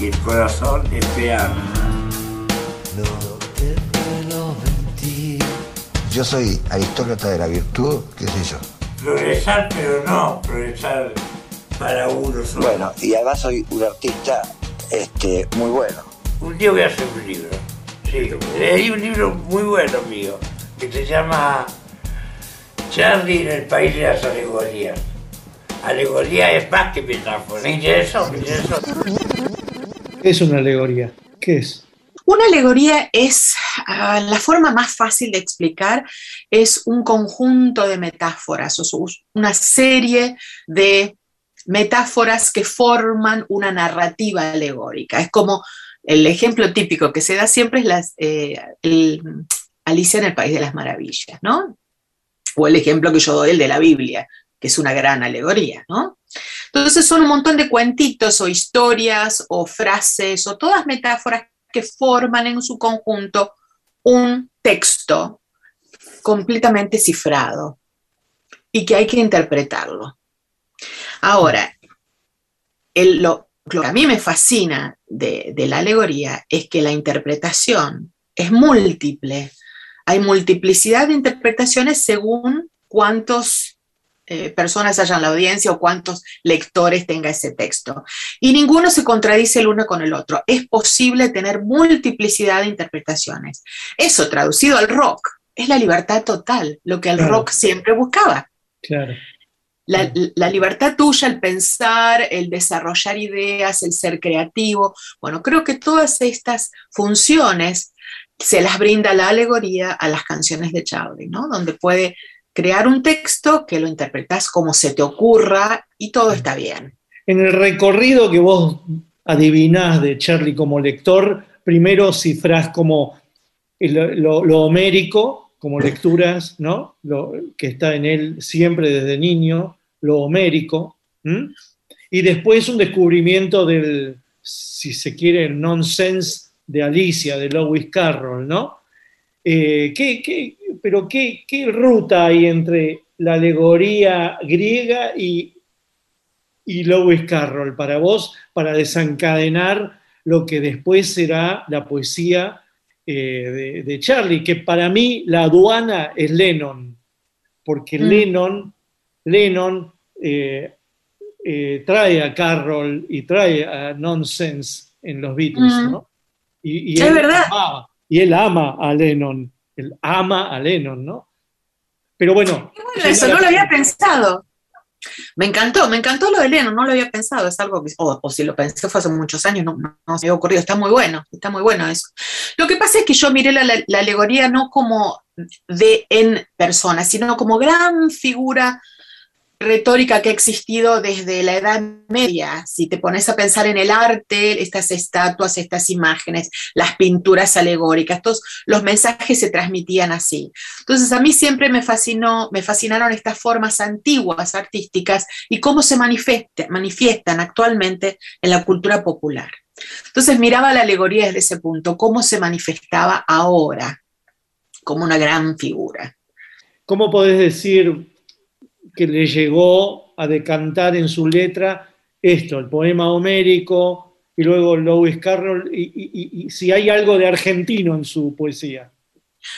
Y el corazón espera. Yo soy aristócrata de la virtud, qué sé yo. Progresar, pero no progresar para uno solo. Bueno, y además soy un artista este, muy bueno. Un día voy a hacer un libro. Sí, leí un libro muy bueno mío, que se llama Charlie en el país de las alegorías. Alegoría es más que metáfora. Me interesó, me interesó. ¿Qué es una alegoría? ¿Qué es? Una alegoría es, ah, la forma más fácil de explicar, es un conjunto de metáforas, o una serie de metáforas que forman una narrativa alegórica. Es como el ejemplo típico que se da siempre es eh, Alicia en el País de las Maravillas, ¿no? O el ejemplo que yo doy, el de la Biblia, que es una gran alegoría, ¿no? Entonces son un montón de cuentitos o historias o frases o todas metáforas que forman en su conjunto un texto completamente cifrado y que hay que interpretarlo. Ahora, el- lo, que a mí me fascina de la alegoría es que la interpretación es múltiple. Hay multiplicidad de interpretaciones según cuántos eh, personas haya en la audiencia o cuántos lectores tenga ese texto. Y ninguno se contradice el uno con el otro. Es posible tener multiplicidad de interpretaciones. Eso traducido al rock es la libertad total, lo que el Claro. rock siempre buscaba. Claro. La, la libertad tuya, el pensar, el desarrollar ideas, el ser creativo. Bueno, creo que todas estas funciones se las brinda la alegoría a las canciones de Charlie, ¿no? Donde puede crear un texto que lo interpretas como se te ocurra y todo está bien. En el recorrido que vos adivinás de Charlie como lector, primero cifrás como lo, homérico, como lecturas, ¿no? Lo que está en él siempre desde niño, lo homérico, y después un descubrimiento del, si se quiere, el nonsense de Alicia, de Lewis Carroll, ¿no? Eh, ¿qué- qué- pero qué, qué ruta hay entre la alegoría griega y, y Lewis Carroll para vos, para desencadenar lo que después será la poesía eh, de, de Charlie, que para mí la aduana es Lennon, porque Mm. Lennon, Lennon eh, eh, trae a Carroll y trae a Nonsense en los Beatles, Mm. ¿no? Y, y Es él verdad. amaba- y él ama a Lennon, él ama a Lennon, ¿no? Pero bueno, Bueno, eso no lo había pensado. Me encantó, me encantó lo de Lennon, no lo había pensado, es algo que, o, o si lo pensé fue hace muchos años, no, no, no se me había ocurrido, está muy bueno, está muy bueno eso. Lo que pasa es que yo miré la, la- la alegoría no como de en persona, sino como gran figura retórica que ha existido desde la Edad Media. Si te pones a pensar en el arte, estas estatuas, estas imágenes, las pinturas alegóricas, todos los mensajes se transmitían así. Entonces a mí siempre me fascinó, me fascinaron estas formas antiguas artísticas y cómo se manifiesta- manifiestan actualmente en la cultura popular. Entonces miraba la alegoría desde ese punto, cómo se manifestaba ahora como una gran figura. ¿Cómo podés decir que le llegó a decantar en su letra esto, el poema homérico y luego Lewis Carroll, y, y- y- y si hay algo de argentino en su poesía?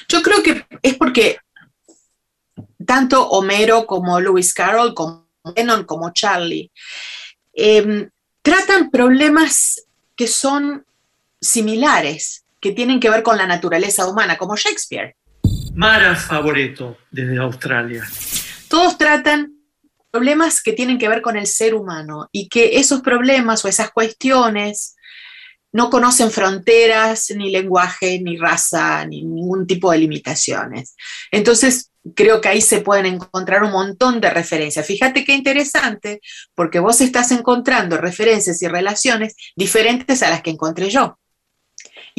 Yo creo que es porque tanto Homero como Lewis Carroll, como Lennon, como Charlie, eh, tratan problemas que son similares, que tienen que ver con la naturaleza humana, como Shakespeare. Mara Favoreto, desde Australia. Todos tratan problemas que tienen que ver con el ser humano y que esos problemas o esas cuestiones no conocen fronteras, ni lenguaje, ni raza, ni ningún tipo de limitaciones. Entonces, creo que ahí se pueden encontrar un montón de referencias. Fíjate qué interesante, porque vos estás encontrando referencias y relaciones diferentes a las que encontré yo.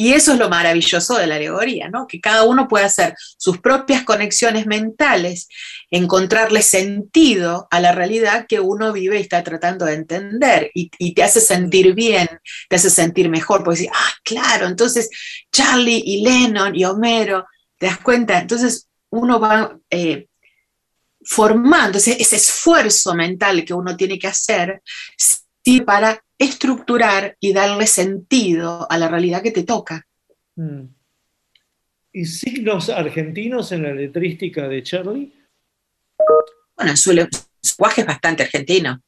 Y eso es lo maravilloso de la alegoría, ¿no? Que cada uno puede hacer sus propias conexiones mentales, encontrarle sentido a la realidad que uno vive y está tratando de entender y, y te hace sentir bien, te hace sentir mejor, porque decir, ah, claro, entonces Charlie y Lennon y Homero, ¿te das cuenta? Entonces uno va eh, formando ese, ese esfuerzo mental que uno tiene que hacer para estructurar y darle sentido a la realidad que te toca. Mm. ¿Y signos argentinos en la letrística de Charlie? Bueno, su, le- su lenguaje es bastante argentino.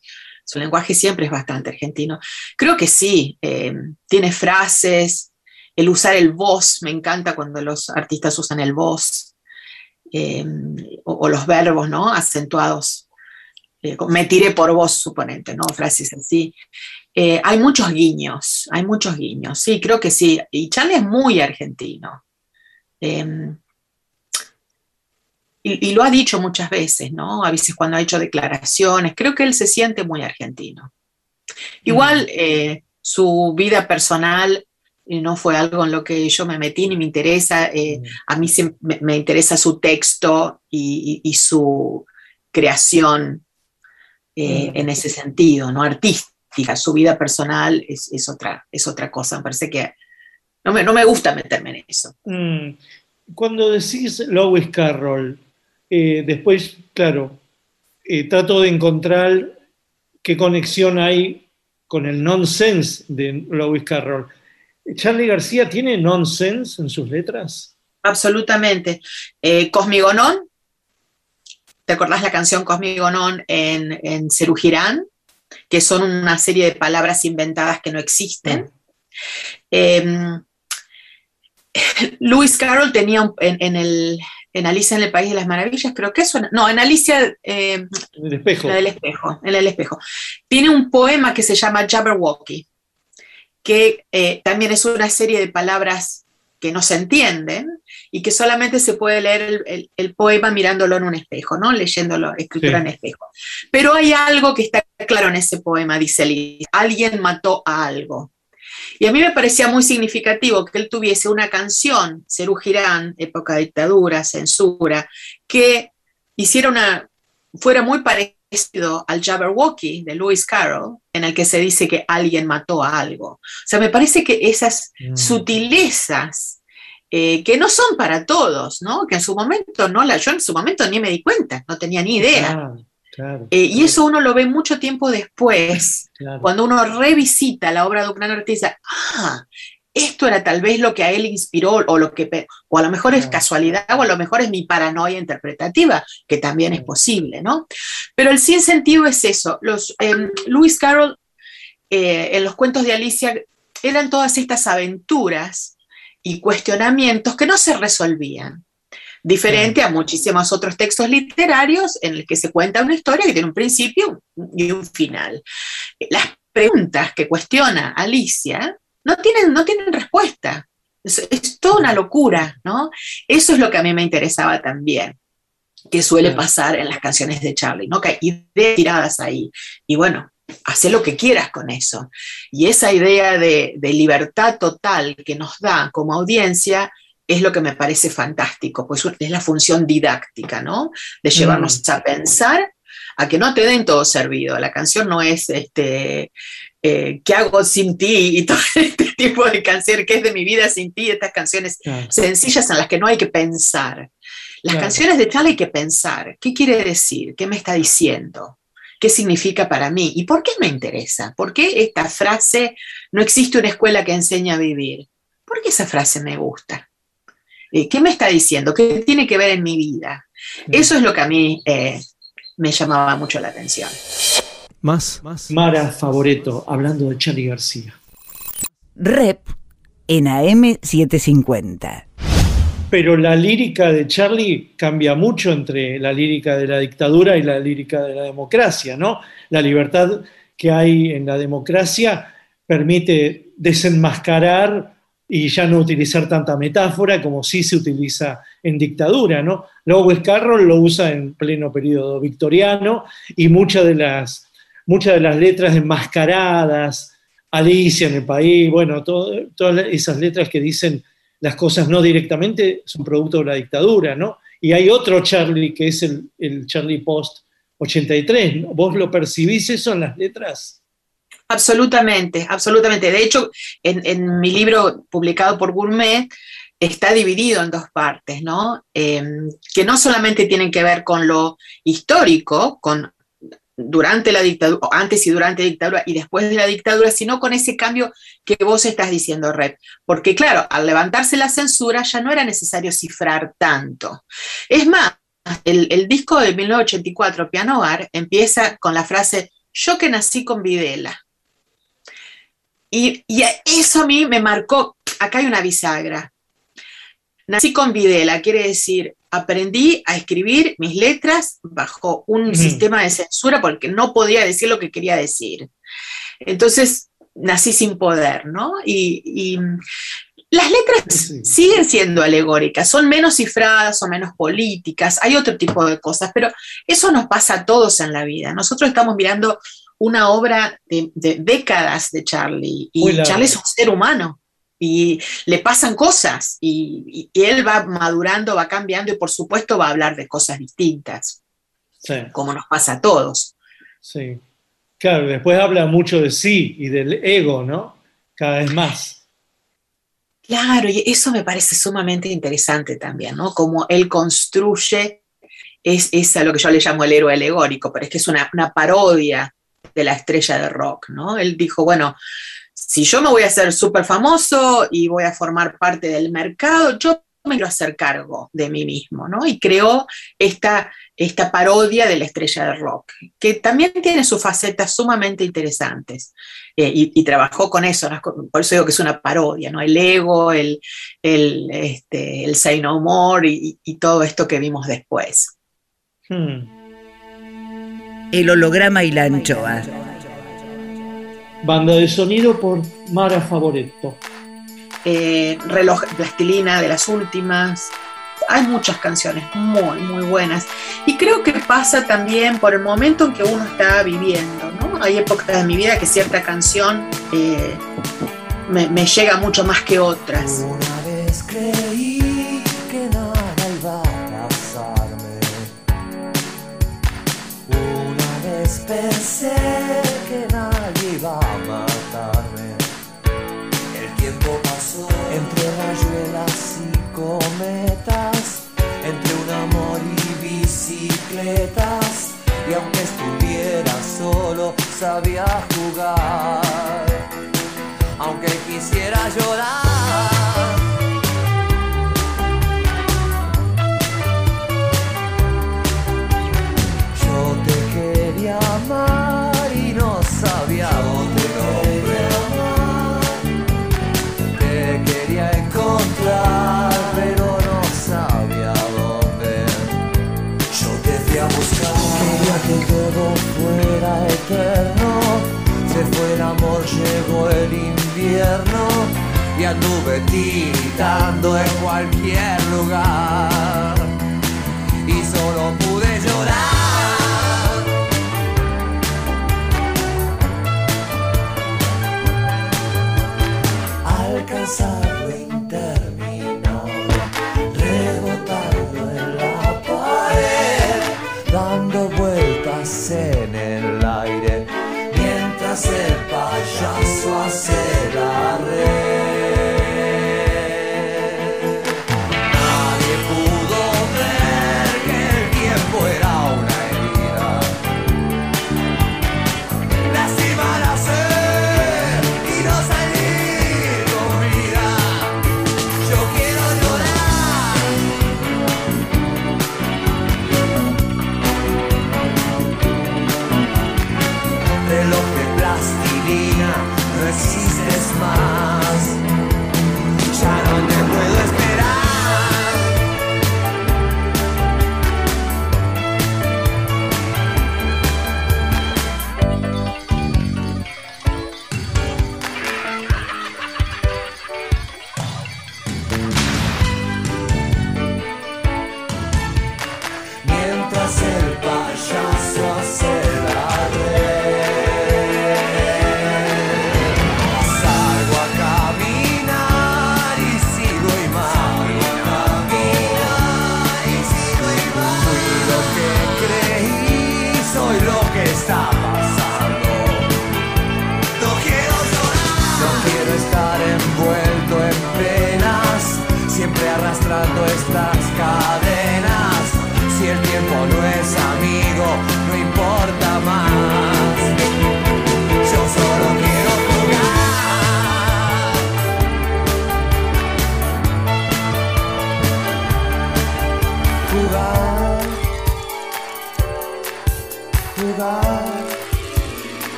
Su lenguaje siempre es bastante argentino. Creo que sí, eh, tiene frases, el usar el vos, me encanta cuando los artistas usan el vos, eh, o, o los verbos, ¿no? Acentuados. Eh, me tiré por vos, suponente, ¿no? Frases así. Eh, hay muchos guiños, hay muchos guiños, sí, creo que sí. Y Charlie es muy argentino. Eh, y, y lo ha dicho muchas veces, ¿no? A veces cuando ha hecho declaraciones, creo que él se siente muy argentino. Igual eh, su vida personal eh, no fue algo en lo que yo me metí ni me interesa. eh, A mí me, me interesa su texto y, y- y su creación Mm. en ese sentido, ¿no? Artística. Su vida personal es, es otra, es otra cosa. Me parece que No me, no me gusta meterme en eso. Mm, Cuando decís Lewis Carroll, eh, después, claro, eh, trato de encontrar qué conexión hay con el nonsense de Lewis Carroll. ¿Charlie García tiene nonsense en sus letras? Absolutamente. Eh, Cosmigonón, ¿te acordás la canción Cosmigonón en, en Cerú Girán? Que son una serie de palabras inventadas que no existen. Eh, Lewis Carroll tenía un- en, en el, en Alicia en el País de las Maravillas, creo que eso, no, en Alicia, eh, El espejo. la del espejo, en el espejo. Tiene un poema que se llama Jabberwocky, que eh, también es una serie de palabras que no se entienden y que solamente se puede leer el, el- el poema mirándolo en un espejo, ¿no? Leyéndolo, escritura Sí. en espejo. Pero hay algo que está claro en ese poema, dice Liz. Alguien mató a algo. Y a mí me parecía muy significativo que él tuviese una canción, Cerú Girán, época de dictadura, censura, que hiciera una, fuera muy parecido al Jabberwocky de Lewis Carroll, en el que se dice que alguien mató a algo. O sea, me parece que esas sutilezas eh, que no son para todos, ¿no? Que en su momento no la, yo en su momento ni me di cuenta, no tenía ni idea. Claro, claro. Eh, y eso uno lo ve mucho tiempo después, cuando uno revisita la obra de Ucrán Ortiz, ah, esto era tal vez lo que a él inspiró, o lo que, o a lo mejor es casualidad, o a lo mejor es mi paranoia interpretativa, que también es posible, ¿no? Pero el sin sentido es eso. Los, em, Lewis Carroll, eh, en los cuentos de Alicia, eran todas estas aventuras y cuestionamientos que no se resolvían. Diferente a muchísimos otros textos literarios en el que se cuenta una historia que tiene un principio y un final. Las preguntas que cuestiona Alicia no tienen, no tienen respuesta. Es, es toda una locura, ¿no? Eso es lo que a mí me interesaba también, que suele pasar en las canciones de Charlie, ¿no? Que hay ideas tiradas ahí. Y bueno, haz lo que quieras con eso. Y esa idea de, de libertad total que nos da como audiencia es lo que me parece fantástico, pues es la función didáctica, ¿no? De llevarnos a pensar, a que no te den todo servido. La canción no es este, eh, ¿qué hago sin ti? Y todo este tipo de canciones, ¿qué es de mi vida sin ti? Estas canciones Claro. sencillas en las que no hay que pensar. Las Claro. canciones de Charlie hay que pensar. ¿Qué quiere decir? ¿Qué me está diciendo? ¿Qué significa para mí? ¿Y por qué me interesa? ¿Por qué esta frase, no existe una escuela que enseñe a vivir? ¿Por qué esa frase me gusta? Eh, ¿Qué me está diciendo? ¿Qué tiene que ver en mi vida? Eso es lo que a mí eh, me llamaba mucho la atención. Más. Mara Favoreto, hablando de Charlie García. Rep en AM750. Pero la lírica de Charlie cambia mucho entre la lírica de la dictadura y la lírica de la democracia, ¿no? La libertad que hay en la democracia permite desenmascarar y ya no utilizar tanta metáfora como sí se utiliza en dictadura, ¿no? Lewis Carroll lo usa en pleno periodo victoriano y muchas de las, muchas de las letras enmascaradas, Alicia en el país, bueno, todas esas letras que dicen las cosas no directamente son producto de la dictadura, ¿no? Y hay otro Charlie que es el, el Charlie Post 83, ¿no? ¿Vos lo percibís eso en las letras? Absolutamente, absolutamente. De hecho, en, en mi libro publicado por Gourmet está dividido en dos partes, ¿no? Eh, que no solamente tienen que ver con lo histórico, con durante la dictadura, antes y durante la dictadura y después de la dictadura, sino con ese cambio que vos estás diciendo, Red. Porque claro, al levantarse la censura ya no era necesario cifrar tanto. Es más, el, disco de 1984, Piano Bar, empieza con la frase, yo que nací con Videla. Y eso a mí me marcó, acá hay una bisagra. Nací con Videla, quiere decir, aprendí a escribir mis letras bajo un sistema de censura porque no podía decir lo que quería decir. Entonces, nací sin poder, ¿no? Y, y las letras siguen siendo alegóricas, son menos cifradas, son menos políticas, hay otro tipo de cosas, pero eso nos pasa a todos en la vida. Nosotros estamos mirando una obra de, de décadas de Charlie y. Charlie es un ser humano y le pasan cosas y, él va madurando, va cambiando y por supuesto va a hablar de cosas distintas, Sí, como nos pasa a todos. sí. Claro, después habla mucho de sí y del ego, ¿no? Cada vez más. Claro, y eso me parece sumamente interesante también, ¿no? Como él construye, es, es a lo que yo le llamo el héroe alegórico, pero es que es una, una parodia de la estrella de rock, ¿no? Él dijo, bueno, si yo me voy a hacer súper famoso y voy a formar parte del mercado, yo me quiero hacer cargo de mí mismo, ¿no? Y creó esta, esta parodia de la estrella de rock, que también tiene sus facetas sumamente interesantes. Eh, y, trabajó con eso, ¿no? por eso digo que es una parodia, ¿no? El ego, el, el, este, el say no more y, y todo esto que vimos después. Hmm. El holograma y la anchoa. Banda de sonido por Mara Favoretto. eh, reloj plastilina de las últimas. Hay muchas canciones muy, muy buenas. Y creo que pasa también por el momento en que uno está viviendo, ¿no? Hay épocas de mi vida que cierta canción eh, me, me llega mucho más que otras. Una vez creí que nada iba a pasarme. Una vez pensé entre un amor y bicicletas. Y aunque estuviera solo, sabía jugar. Aunque quisiera llorar. Eterno. Se fue el amor, llegó el invierno. Y anduve tiritando en cualquier lugar. Y solo pude llorar. Alcanzar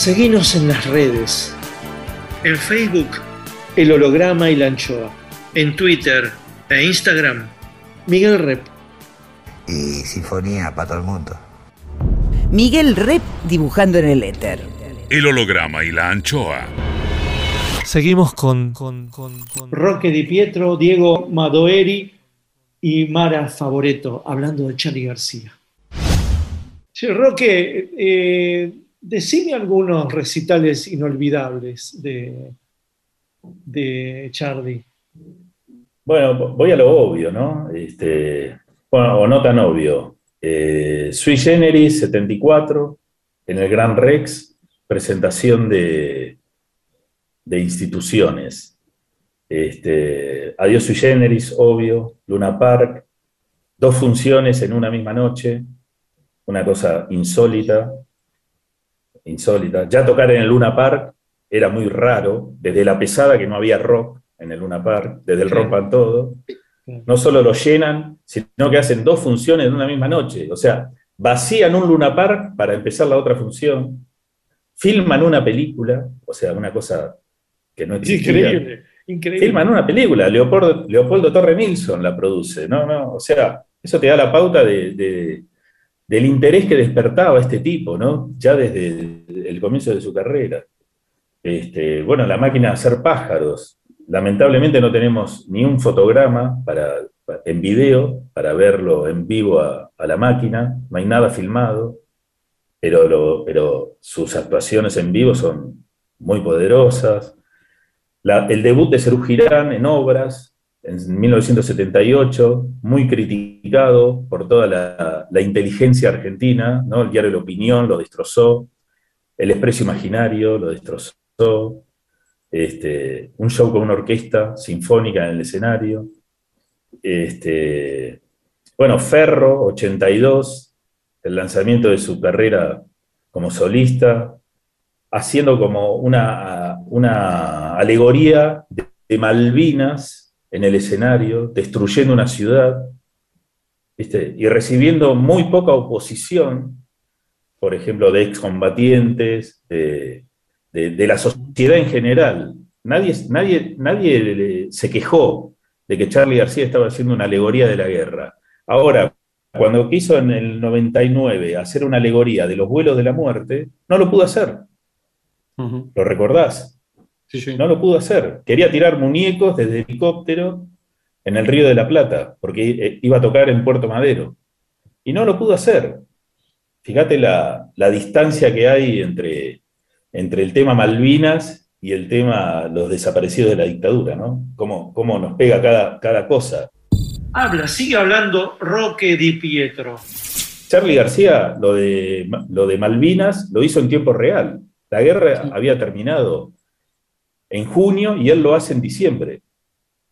Seguinos en las redes. En Facebook, El Holograma y la Anchoa. En Twitter e Instagram, Miguel Rep. Y sinfonía para todo el mundo. Miguel Rep dibujando en el éter. El holograma y la anchoa. Seguimos con, con, con, con- Roque Di Pietro, Diego Madoeri y Mara Favoreto, hablando de Charlie García. Sí, Roque, eh, decime algunos recitales inolvidables de, de Charlie. Bueno, voy a lo obvio, ¿no? Este, bueno, o no tan obvio. Eh, Sui Generis 74, en el Gran Rex, presentación de, de instituciones. Este, Adiós Sui Generis, obvio, Luna Park, dos funciones en una misma noche, una cosa insólita, insólita. Ya tocar en el Luna Park era muy raro, desde la pesada que no había rock en el Luna Park, desde el rompan todo. No solo lo llenan, sino que hacen dos funciones en una misma noche. O sea, vacían un Luna Park para empezar la otra función, filman una película, o sea, una cosa que no existía. Increíble, increíble. Filman una película, Leopoldo, Leopoldo Torre Nilsson la produce, ¿no? no o sea, eso te da la pauta de, de- del interés que despertaba este tipo, ¿no? Ya desde el, comienzo de su carrera. Este, bueno, la máquina de hacer pájaros. Lamentablemente no tenemos ni un fotograma para, pa- en video para verlo en vivo a, la máquina, no hay nada filmado, pero, sus actuaciones en vivo son muy poderosas. El debut de Serú Girán en obras, en 1978, muy criticado por toda la, inteligencia argentina, ¿no? El diario La Opinión lo destrozó, El Expreso Imaginario lo destrozó, este, un show con una orquesta sinfónica en el escenario. Este, bueno, Ferro, 82, el lanzamiento de su carrera como solista, haciendo como una, una alegoría de Malvinas en el escenario, destruyendo una ciudad, ¿viste? y recibiendo muy poca oposición, por ejemplo, de excombatientes, de, de, de la sociedad en general. Nadie, nadie, nadie se quejó de que Charlie García estaba haciendo una alegoría de la guerra. Ahora, cuando quiso en el 99 hacer una alegoría de los vuelos de la muerte, no lo pudo hacer. ¿Lo recordás? No lo pudo hacer. Quería tirar muñecos desde helicóptero en el Río de la Plata, porque eh, iba a tocar en Puerto Madero. Y no lo pudo hacer. Fíjate la, la distancia que hay entre, entre el tema Malvinas y el tema los desaparecidos de la dictadura, ¿no? Cómo, cómo nos pega cada, cada cosa. Habla, sigue hablando Roque Di Pietro. Charlie García, lo de, lo de Malvinas, lo hizo en tiempo real. La guerra había terminado en junio y él lo hace en diciembre.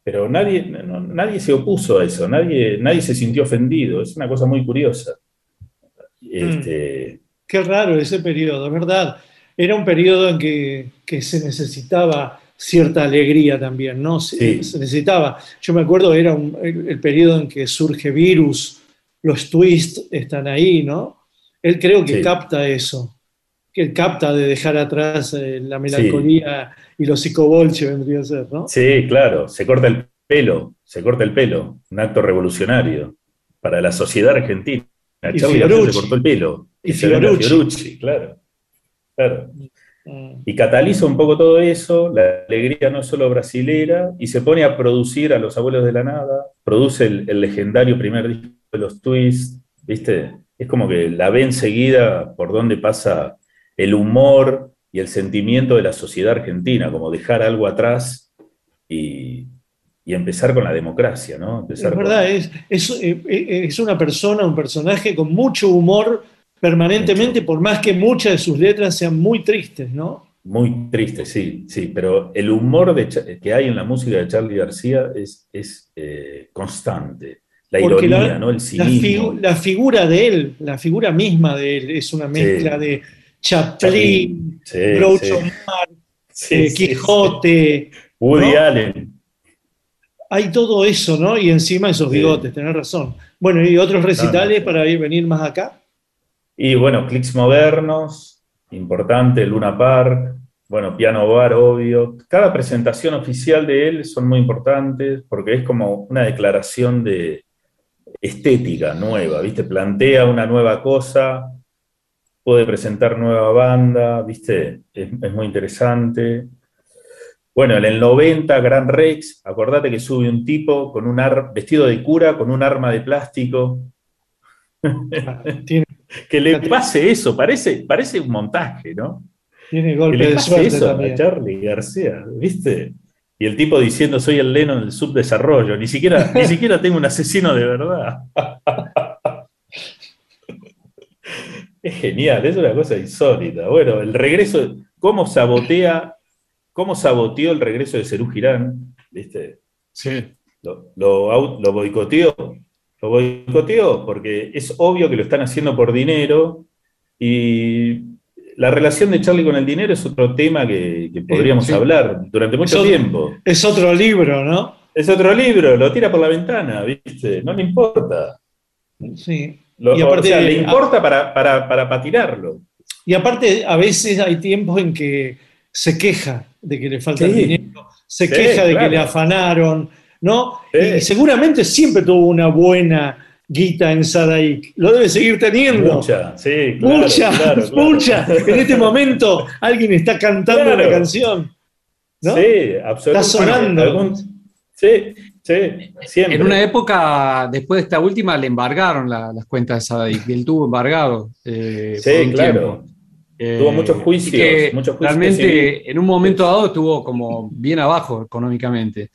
Pero nadie, no- nadie se opuso a eso, nadie, nadie se sintió ofendido. Es una cosa muy curiosa. Este, Qué raro ese periodo, verdad. Era un periodo en que, que se necesitaba cierta alegría también, ¿no? Se, Sí. se necesitaba. Yo me acuerdo, era un- el, el periodo en que surge Virus, los twists están ahí, ¿no? Él creo que Sí. capta eso, que él capta de dejar atrás eh, la melancolía y los psicobolche vendría a ser, ¿no? Sí, claro, se corta el pelo, se corta el pelo, un acto revolucionario para la sociedad argentina. Y García Fiorucci. se cortó el pelo. Y a Fiorucci. Fiorucci, claro. claro. Mm. Y cataliza un poco todo eso, la alegría no solo brasilera, y se pone a producir a los abuelos de la nada, produce el, el legendario primer disco de los twists, ¿viste? Es como que la ve enseguida por dónde pasa el humor y el sentimiento de la sociedad argentina, como dejar algo atrás y, y empezar con la democracia, ¿no? Empezar Es con- verdad, es, es, eh, eh, es una persona, un personaje con mucho humor permanentemente, por más que muchas de sus letras sean muy tristes, ¿no? Muy triste, sí, sí, pero el humor de que hay en la música de Charlie García es, es eh, constante. La Porque ironía, ¿no? El la cinismo. figu- la figura de él, la figura misma de él, es una mezcla de Chaplin, Sí, Groucho sí. Marx, Sí, eh, Quijote. Woody ¿no? Allen. Hay todo eso, ¿no? Y encima esos bigotes, tenés razón. Bueno, ¿y otros recitales no. para ir, venir más acá? Y bueno, clics modernos, importante, Luna Park, bueno, Piano Bar, obvio. Cada presentación oficial de él son muy importantes porque es como una declaración de estética nueva, ¿viste? Plantea una nueva cosa, puede presentar nueva banda, ¿viste? Es, es muy interesante. Bueno, en el 90, Gran Rex, acordate que sube un tipo con un ar- vestido de cura con un arma de plástico. que le pase eso, parece, parece un montaje, ¿no? Tiene Que golpe le de pase suerte eso también. a Charlie García, ¿viste? Y el tipo diciendo soy el Lennon del subdesarrollo, ni siquiera, ni siquiera tengo un asesino de verdad. Es genial, es una cosa insólita. Bueno, el regreso, cómo sabotea, cómo saboteó el regreso de Cerú Girán, ¿viste? Sí. Lo, lo, lo boicoteó. Lo boicoteó porque es obvio que lo están haciendo por dinero y la relación de Charlie con el dinero es otro tema que, que podríamos sí. hablar durante mucho Es tiempo. Es otro libro, ¿no? Es otro libro, lo tira por la ventana, ¿viste? No le importa. Sí. Lo- Y aparte- o sea, le importa para, para, para patirarlo. Y aparte, a veces hay tiempos en que se queja de que le falta Sí. dinero, se Sí, queja de que le afanaron, ¿no? Sí. Y seguramente siempre tuvo una buena guita en Sadaik. Lo debe seguir teniendo. Mucha, sí, claro, mucha, claro, mucha. En este momento alguien está cantando una canción. ¿no? Sí, absolutamente. Está sonando. Algún- sí, sí, siempre. En una época, después de esta última, le embargaron la- las cuentas de Sadaik. Él tuvo embargado. eh, Sí, por un claro. tiempo. Eh, Tuvo muchos juicios, que muchos juicios realmente, en un momento dado, estuvo como bien abajo económicamente.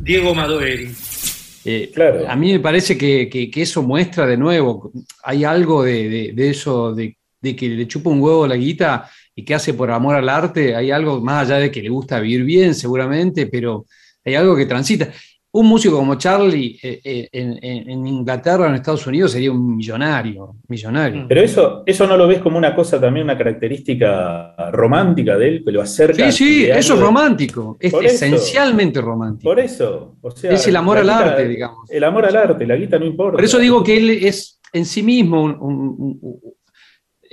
Diego Madoeri. Eh, A mí me parece que, que- que eso muestra de nuevo, hay algo de, de- de eso, de, de que le chupa un huevo la guita y que hace por amor al arte, hay algo más allá de que le gusta vivir bien seguramente, pero hay algo que transita. Un músico como Charlie eh, eh, en, Inglaterra o en Estados Unidos sería un millonario, millonario. Pero eso, eso no lo ves como una cosa también, una característica romántica de él, que lo acerca. Sí, sí, eso es romántico, es Por eso. esencialmente romántico. Por eso. O sea, Es el amor al guita- arte, digamos. El amor al arte, la guita no importa. Por eso digo que él es en sí mismo un- un- un- un-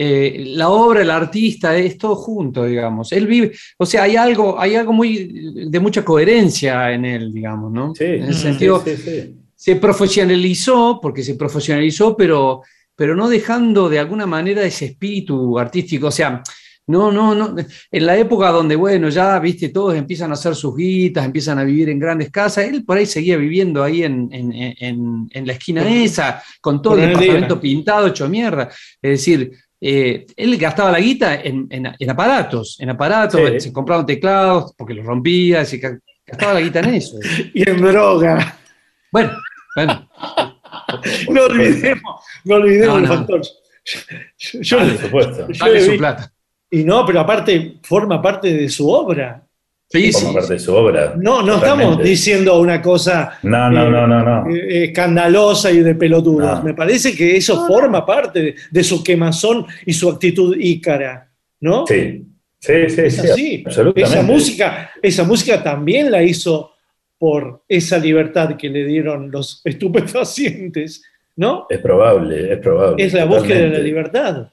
eh, la obra, el artista, es todo junto, digamos. Él vive, o sea, hay algo, hay algo muy de mucha coherencia en él, digamos, ¿no? en el sí, sentido, sí, sí. se profesionalizó, porque se profesionalizó, pero, pero no dejando de alguna manera ese espíritu artístico. O sea, no, no, no. En la época donde, bueno, ya, viste, todos empiezan a hacer sus guitas, empiezan a vivir en grandes casas, él por ahí seguía viviendo ahí en, en- en- en la esquina esa, con todo Por el el departamento día. pintado, hecho mierda. Es decir, eh, él gastaba la guita en, en- en aparatos, en aparatos, Sí. se compraban teclados porque los rompía, se gastaba la guita en eso. Y en droga. Bueno, bueno. No olvidemos, no olvidemos No, el no. factor. Yo, yo- Ah, por supuesto. yo su plata. Y no, pero aparte forma parte de su obra. Sí, Como sí, parte de su obra. No, no Totalmente. estamos diciendo una cosa No, no, eh, no, no, no. eh, escandalosa y de pelotudos. No. Me parece que eso forma parte de, de su quemazón y su actitud ícara, ¿no? Sí, sí, sí, Es sí, así. absolutamente. Esa música, esa música también la hizo por esa libertad que le dieron los estupefacientes, ¿no? Es probable, es probable. Es la búsqueda de la libertad.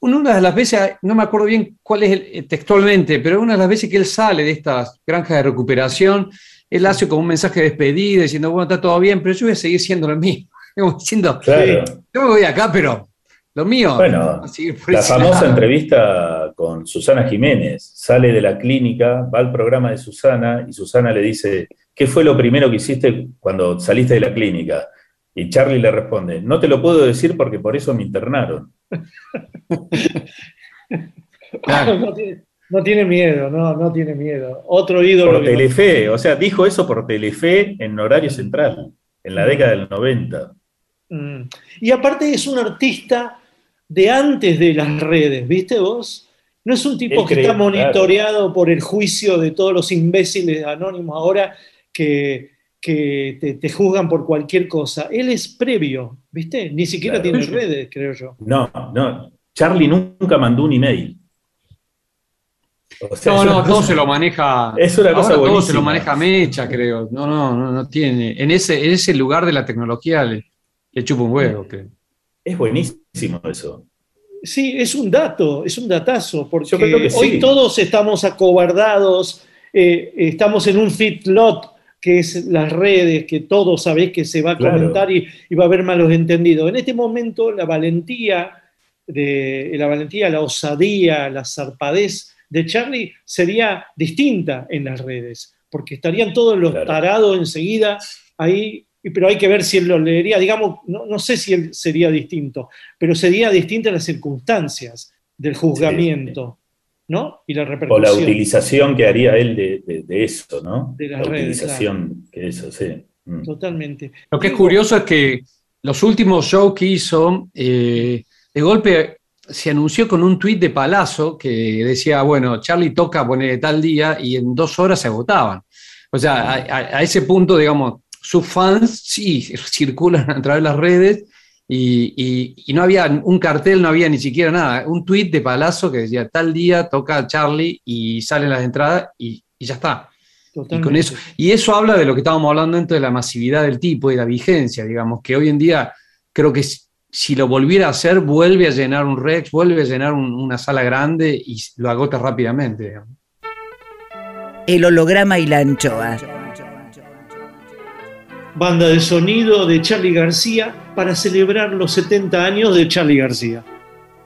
Una de las veces, no me acuerdo bien cuál es el- eh, textualmente, pero una de las veces que él sale de estas granjas de recuperación, él hace como un mensaje de despedida diciendo, bueno, está todo bien, pero yo voy a seguir siendo lo mismo. Como diciendo, Claro. yo me voy acá, pero lo mío. Bueno, La famosa lado". entrevista con Susana Jiménez, sale de la clínica, va al programa de Susana y Susana le dice, ¿qué fue lo primero que hiciste cuando saliste de la clínica? Y Charlie le responde, no te lo puedo decir porque por eso me internaron. No, tiene, no tiene miedo, no, no tiene miedo. Otro ídolo. Por Telefe, o sea, dijo eso por Telefe en horario central, en la década del 90. Mm. Y aparte es un artista de antes de las redes, ¿viste vos? No es un tipo que está monitoreado por el juicio de todos los imbéciles anónimos ahora que, que te, te juzgan por cualquier cosa. Él es previo, ¿viste? Ni siquiera Claro. tiene redes, creo yo. No, no, Charlie nunca mandó un email. O sea, No, no, todo cosa- se lo maneja. Es una cosa ahora todo se lo maneja Mecha, creo. No, no, no, no tiene. En ese, en ese lugar de la tecnología le, le chupa un huevo, creo. Es buenísimo eso. Sí, es un dato, es un datazo, porque Yo creo que hoy sí. todos estamos acobardados, eh, estamos en un feedlot, que es las redes, que todos sabés que se va a Claro. comentar y, y va a haber malos entendidos. En este momento, la valentía, de, la valentía, la osadía, la zarpadez de Charlie sería distinta en las redes, porque estarían todos los tarados enseguida ahí, pero hay que ver si él lo leería, digamos, no, no sé si él sería distinto, pero sería distinta las circunstancias del juzgamiento, ¿no? Y la O repercusión. la utilización que haría él de, de- de eso, ¿no? De las la redes, utilización que eso, sí. Mm. Totalmente. Lo que es curioso es que los últimos shows que hizo, eh, de golpe se anunció con un tuit de Palazzo que decía, bueno, Charlie toca poner tal día y en dos horas se agotaban. O sea, a, a- a ese punto, digamos, sus fans sí circulan a través de las redes y, y- y no había un cartel, no había ni siquiera nada. Un tuit de Palazzo que decía, tal día toca Charlie y salen las entradas y, y ya está. Y, con eso, y eso habla de lo que estábamos hablando dentro de la masividad del tipo y la vigencia, digamos, que hoy en día creo que si- si lo volviera a hacer, vuelve a llenar un Rex, vuelve a llenar un- una sala grande y lo agota rápidamente. digamos. El holograma y la anchoa. Banda de sonido de Charlie García para celebrar los 70 años de Charlie García.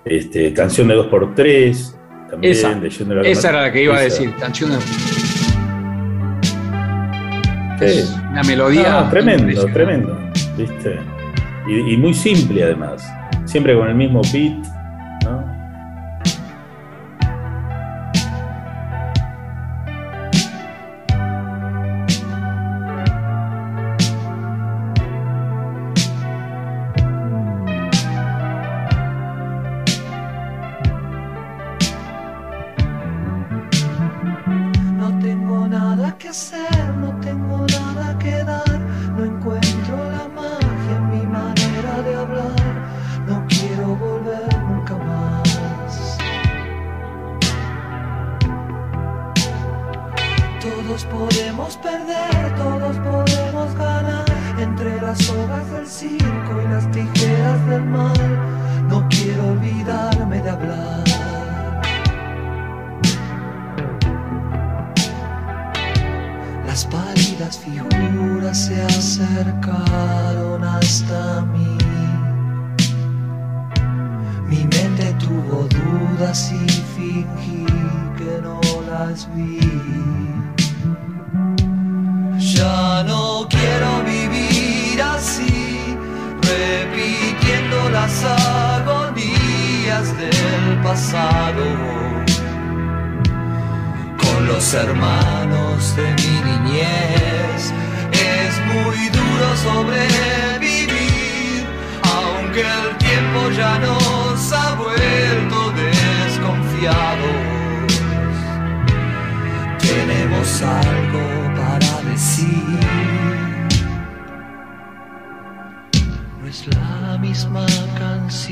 Este, canción de 2x3, también Esa, de esa era la que iba a decir, canción de- Sí. una melodía. No, tremendo, tremendo. ¿Viste? Y, y muy simple además. Siempre con el mismo beat,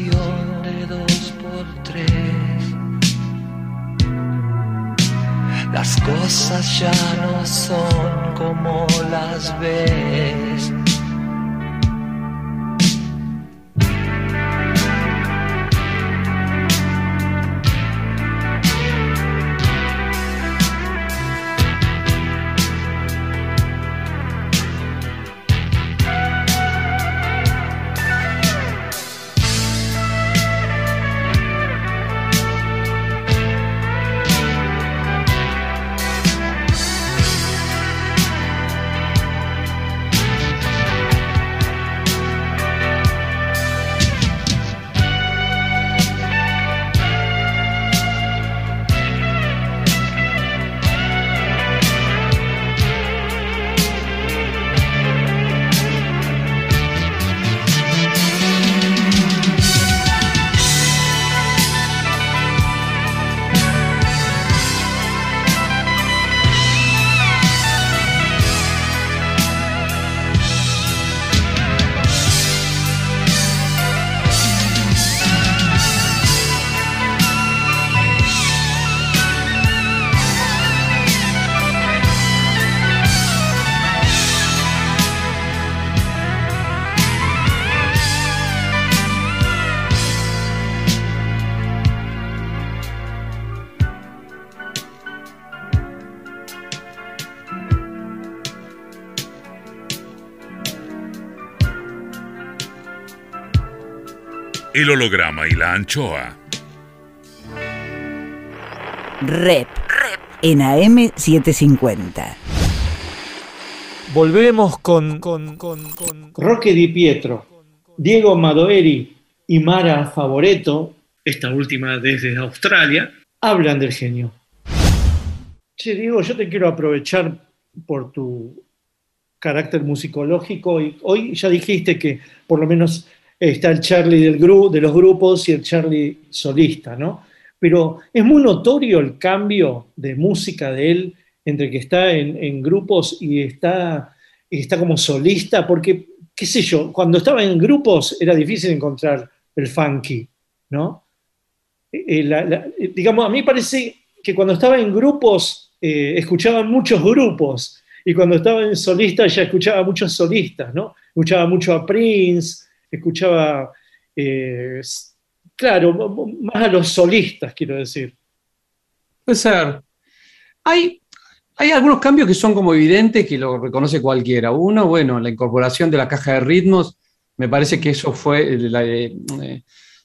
de dos por tres. Las cosas ya no son como las ves. El holograma y la anchoa. Rep. En AM750. Volvemos con, con, con, con- Roque Di Pietro, Diego Madoeri y Mara Favoreto, esta última desde Australia, hablan del genio. Che, Diego, yo te quiero aprovechar por tu carácter musicológico y hoy ya dijiste que por lo menos está el Charlie del gru- de los grupos y el Charlie solista, ¿no? Pero es muy notorio el cambio de música de él entre que está en, grupos y está, y está como solista, porque, qué sé yo, cuando estaba en grupos era difícil encontrar el funky, ¿no? Eh, eh, digamos, a mí parece que cuando estaba en grupos eh, escuchaba muchos grupos y cuando estaba en solista ya escuchaba muchos solistas, ¿no? Escuchaba mucho a Prince, escuchaba, eh, claro, más a los solistas, quiero decir. Puede ser. Hay, hay algunos cambios que son como evidentes que lo reconoce cualquiera. Uno, bueno, la incorporación de la caja de ritmos, me parece que eso fue, eh,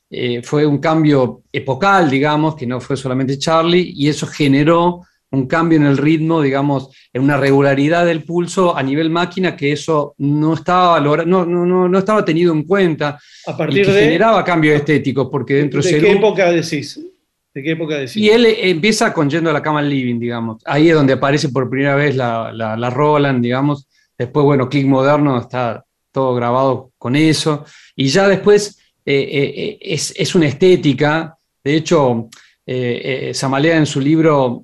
eh, fue un cambio epocal, digamos, que no fue solamente Charlie, y eso generó un cambio en el ritmo, digamos, en una regularidad del pulso a nivel máquina que eso no estaba, no, no, no, no estaba tenido en cuenta A y partir que de, generaba cambios estéticos, porque dentro ¿de de qué época decís? ¿De qué época decís? y él empieza con Yendo a la cama al living, digamos. Ahí es donde aparece por primera vez la, la, la Roland, digamos. Después, bueno, Click Moderno está todo grabado con eso. Y ya después eh, eh, eh, es, es una estética. De hecho, eh, eh, Samalea en su libro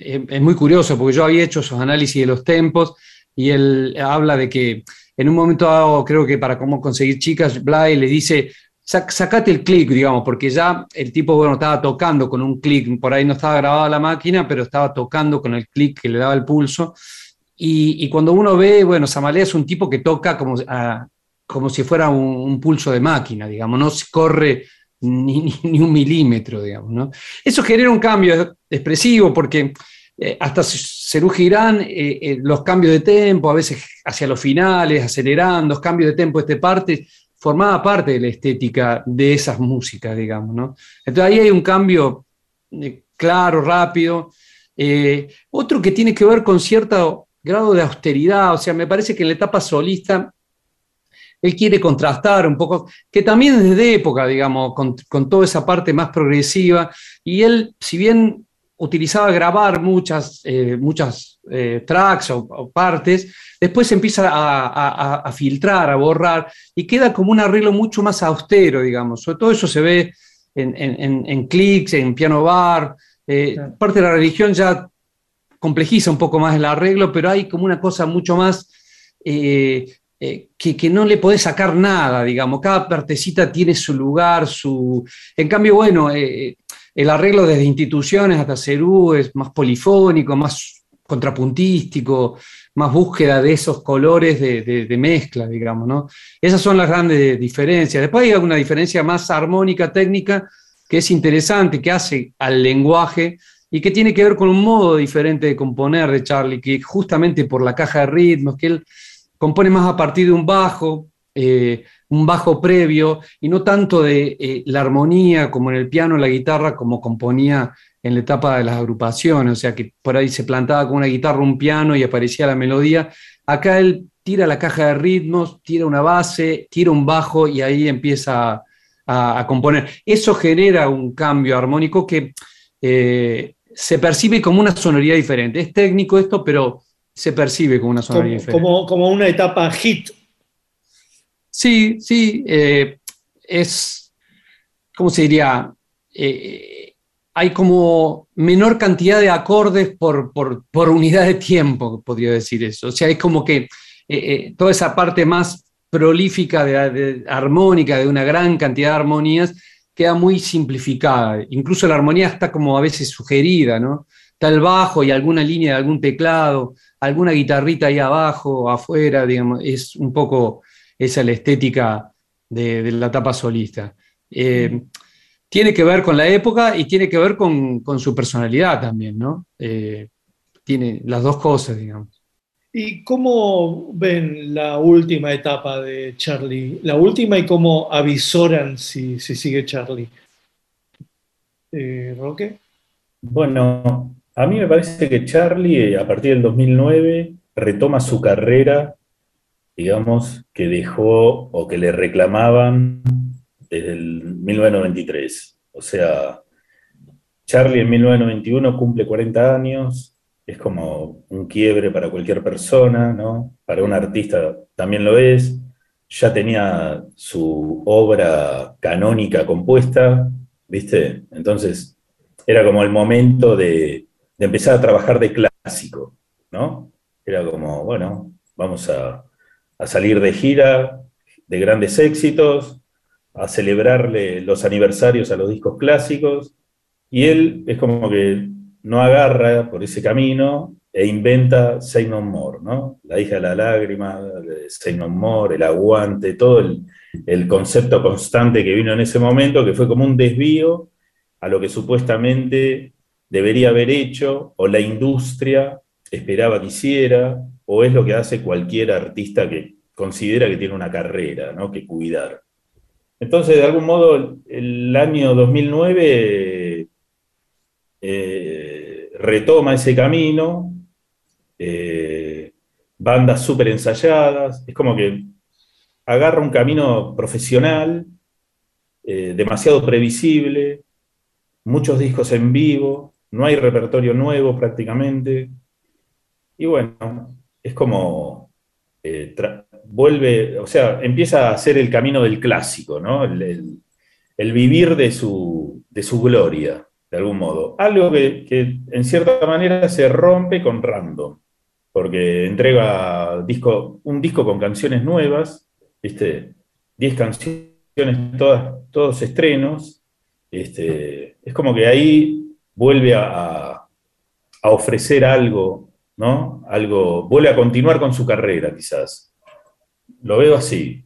eh, es muy curioso porque yo había hecho esos análisis de los tempos y él habla de que en un momento dado, creo que para cómo conseguir chicas, Bly le dice, "Sac- sacate el clic, digamos, porque ya el tipo, bueno, estaba tocando con un clic, por ahí no estaba grabada la máquina, pero estaba tocando con el clic que le daba el pulso. Y, cuando uno ve, bueno, Samalea es un tipo que toca como, ah, como si fuera un, un pulso de máquina, digamos, no corre ni, ni- un milímetro, digamos, ¿no? Eso genera un cambio expresivo porque eh, hasta Cerú Girán, eh, eh, los cambios de tempo, a veces hacia los finales, acelerando, cambios de tempo de esta parte, formaba parte de la estética de esas músicas, digamos, ¿no? Entonces ahí hay un cambio claro, rápido. Otro que tiene que ver con cierto grado de austeridad, o sea, me parece que en la etapa solista él quiere contrastar un poco, que también es de época, digamos, con, con toda esa parte más progresiva, y él, si bien utilizaba grabar muchas, eh, muchas eh, tracks o, o partes, después empieza a, a- a filtrar, a borrar, y queda como un arreglo mucho más austero, digamos. Sobre todo eso se ve en, en, en- en clics, en piano bar, eh, parte de la religión ya complejiza un poco más el arreglo, pero hay como una cosa mucho más eh, eh, que, no le podés sacar nada, digamos. Cada partecita tiene su lugar, su. En cambio, bueno, eh, el arreglo desde instituciones hasta Cerú es más polifónico, más contrapuntístico, más búsqueda de esos colores de, de- de mezcla, digamos, ¿no? Esas son las grandes diferencias. Después hay una diferencia más armónica, técnica, que es interesante, que hace al lenguaje y que tiene que ver con un modo diferente de componer de Charlie, que justamente por la caja de ritmos, que él compone más a partir de un bajo, eh, un bajo previo, y no tanto de eh, la armonía como en el piano, la guitarra, como componía en la etapa de las agrupaciones, o sea que por ahí se plantaba con una guitarra, un piano y aparecía la melodía. Acá él tira la caja de ritmos, tira una base, tira un bajo y ahí empieza a, componer. Eso genera un cambio armónico que eh, se percibe como una sonoridad diferente. Es técnico esto, pero se percibe como una sonoridad Como, diferente. como, como una etapa hit. Sí, sí, eh, es, ¿cómo se diría? Eh, hay como menor cantidad de acordes por, por- por unidad de tiempo, podría decir eso. O sea, es como que eh, eh, toda esa parte más prolífica, de, de- armónica, de una gran cantidad de armonías, queda muy simplificada. Incluso la armonía está como a veces sugerida, ¿no? Está el bajo y alguna línea de algún teclado, alguna guitarrita ahí abajo, afuera, digamos, es un poco esa es la estética de, de la etapa solista. Eh, tiene que ver con la época y tiene que ver con, con su personalidad también, ¿no? Eh, tiene las dos cosas, digamos. ¿Y cómo ven la última etapa de Charlie? La última y cómo avisoran si, si sigue Charlie. Eh, ¿Roque? Bueno, a mí me parece que Charlie, eh, a partir del 2009, retoma su carrera, digamos, que dejó o que le reclamaban desde el 1993. O sea, Charlie en 1991 cumple 40 años, es como un quiebre para cualquier persona, ¿no? Para un artista también lo es. Ya tenía su obra canónica compuesta, ¿viste? Entonces, era como el momento de, de empezar a trabajar de clásico, ¿no? Era como, bueno, vamos a, a salir de gira, de grandes éxitos, a celebrarle los aniversarios a los discos clásicos, y él es como que no agarra por ese camino e inventa Say No More, ¿no? La hija de la lágrima, Say No More, el aguante, todo el, el concepto constante que vino en ese momento, que fue como un desvío a lo que supuestamente debería haber hecho, o la industria esperaba que hiciera, o es lo que hace cualquier artista que considera que tiene una carrera, ¿no? que cuidar. Entonces, de algún modo, el año 2009 eh, retoma ese camino, eh, bandas súper ensayadas, es como que agarra un camino profesional, eh, demasiado previsible, muchos discos en vivo, no hay repertorio nuevo prácticamente, y bueno, es como eh, vuelve, o sea, empieza a hacer el camino del clásico, ¿no? El vivir de su, de su gloria, de algún modo. Algo que, que en cierta manera se rompe con Random, porque entrega disco, un disco con canciones nuevas, ¿viste? 10 canciones, todas, todos estrenos. Este, es como que ahí vuelve a, a- ofrecer algo, ¿no? Algo, vuelve a continuar con su carrera, quizás. Lo veo así.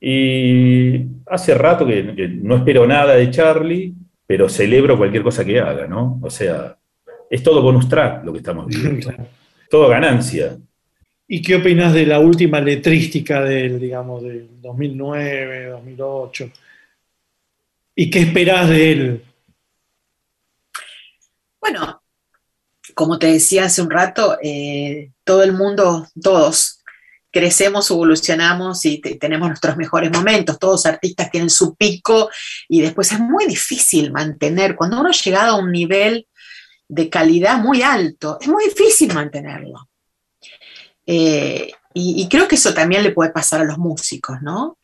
Y hace rato que, que no espero nada de Charlie, pero celebro cualquier cosa que haga, ¿no? O sea, es todo bonus track lo que estamos viendo. Todo ganancia. ¿Y qué opinas de la última letrística del, digamos, del 2009, 2008? ¿Y qué esperás de él? Bueno, como te decía hace un rato, eh, todo el mundo, todos, crecemos, evolucionamos y te- tenemos nuestros mejores momentos. Todos artistas tienen su pico y después es muy difícil mantener. Cuando uno ha llegado a un nivel de calidad muy alto, es muy difícil mantenerlo. Eh, y creo que eso también le puede pasar a los músicos, ¿no?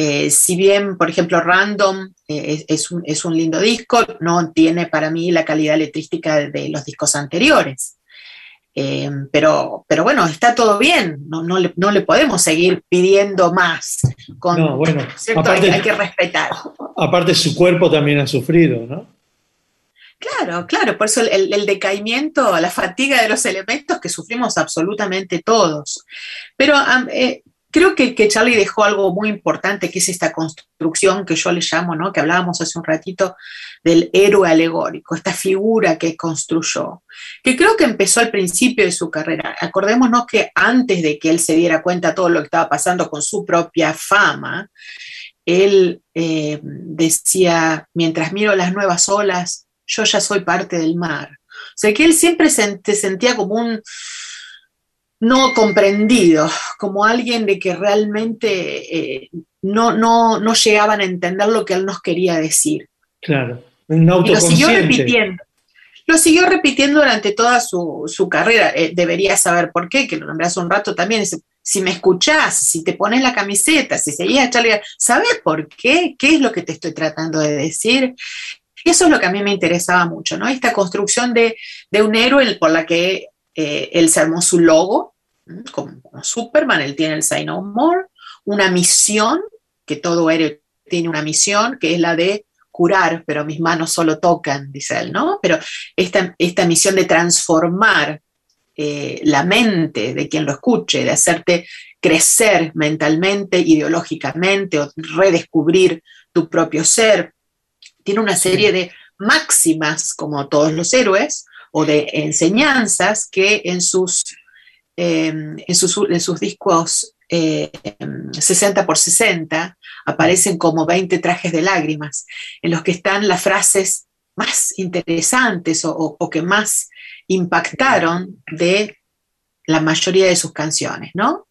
Eh, si bien, por ejemplo, Random eh, es, un, es un lindo disco, no tiene para mí la calidad letrística de, los discos anteriores. Eh, pero, pero bueno, está todo bien, no, no, le, no le podemos seguir pidiendo más. Con, No, bueno, hay, hay que respetar. Aparte, su cuerpo también ha sufrido, ¿no? Claro, claro, por eso el, el- decaimiento, la fatiga de los elementos que sufrimos absolutamente todos. Pero eh, creo que, Charlie dejó algo muy importante, que es esta construcción que yo le llamo, ¿no? que hablábamos hace un ratito, del héroe alegórico, esta figura que construyó, que creo que empezó al principio de su carrera. Acordémonos que antes de que él se diera cuenta de todo lo que estaba pasando con su propia fama, él eh, decía, mientras miro las nuevas olas, yo ya soy parte del mar. O sea que él siempre se sentía como un no comprendido, como alguien de que realmente eh, no, no, no llegaban a entender lo que él nos quería decir. Claro. Un Y lo siguió autoconsciente. repitiendo. Lo siguió repitiendo durante toda su, su carrera. Eh, debería saber por qué, que lo nombré hace un rato también. Si me escuchás, si te pones la camiseta, si seguías a Charlie, ¿sabes por qué? ¿Qué es lo que te estoy tratando de decir? Eso es lo que a mí me interesaba mucho, ¿no? Esta construcción de, de un héroe por la que eh, él se armó su logo, como Superman, él tiene el Say No More, una misión, que todo héroe tiene una misión, que es la de curar, pero mis manos solo tocan, dice él, ¿no? Pero esta, esta misión de transformar eh, la mente de quien lo escuche, de hacerte crecer mentalmente, ideológicamente, o redescubrir tu propio ser. Tiene una serie de máximas, como todos los héroes, o de enseñanzas que en sus eh, en, sus, en sus discos eh, 60 por 60, aparecen como 20 trajes de lágrimas, en los que están las frases más interesantes o, o- o que más impactaron de la mayoría de sus canciones, ¿no?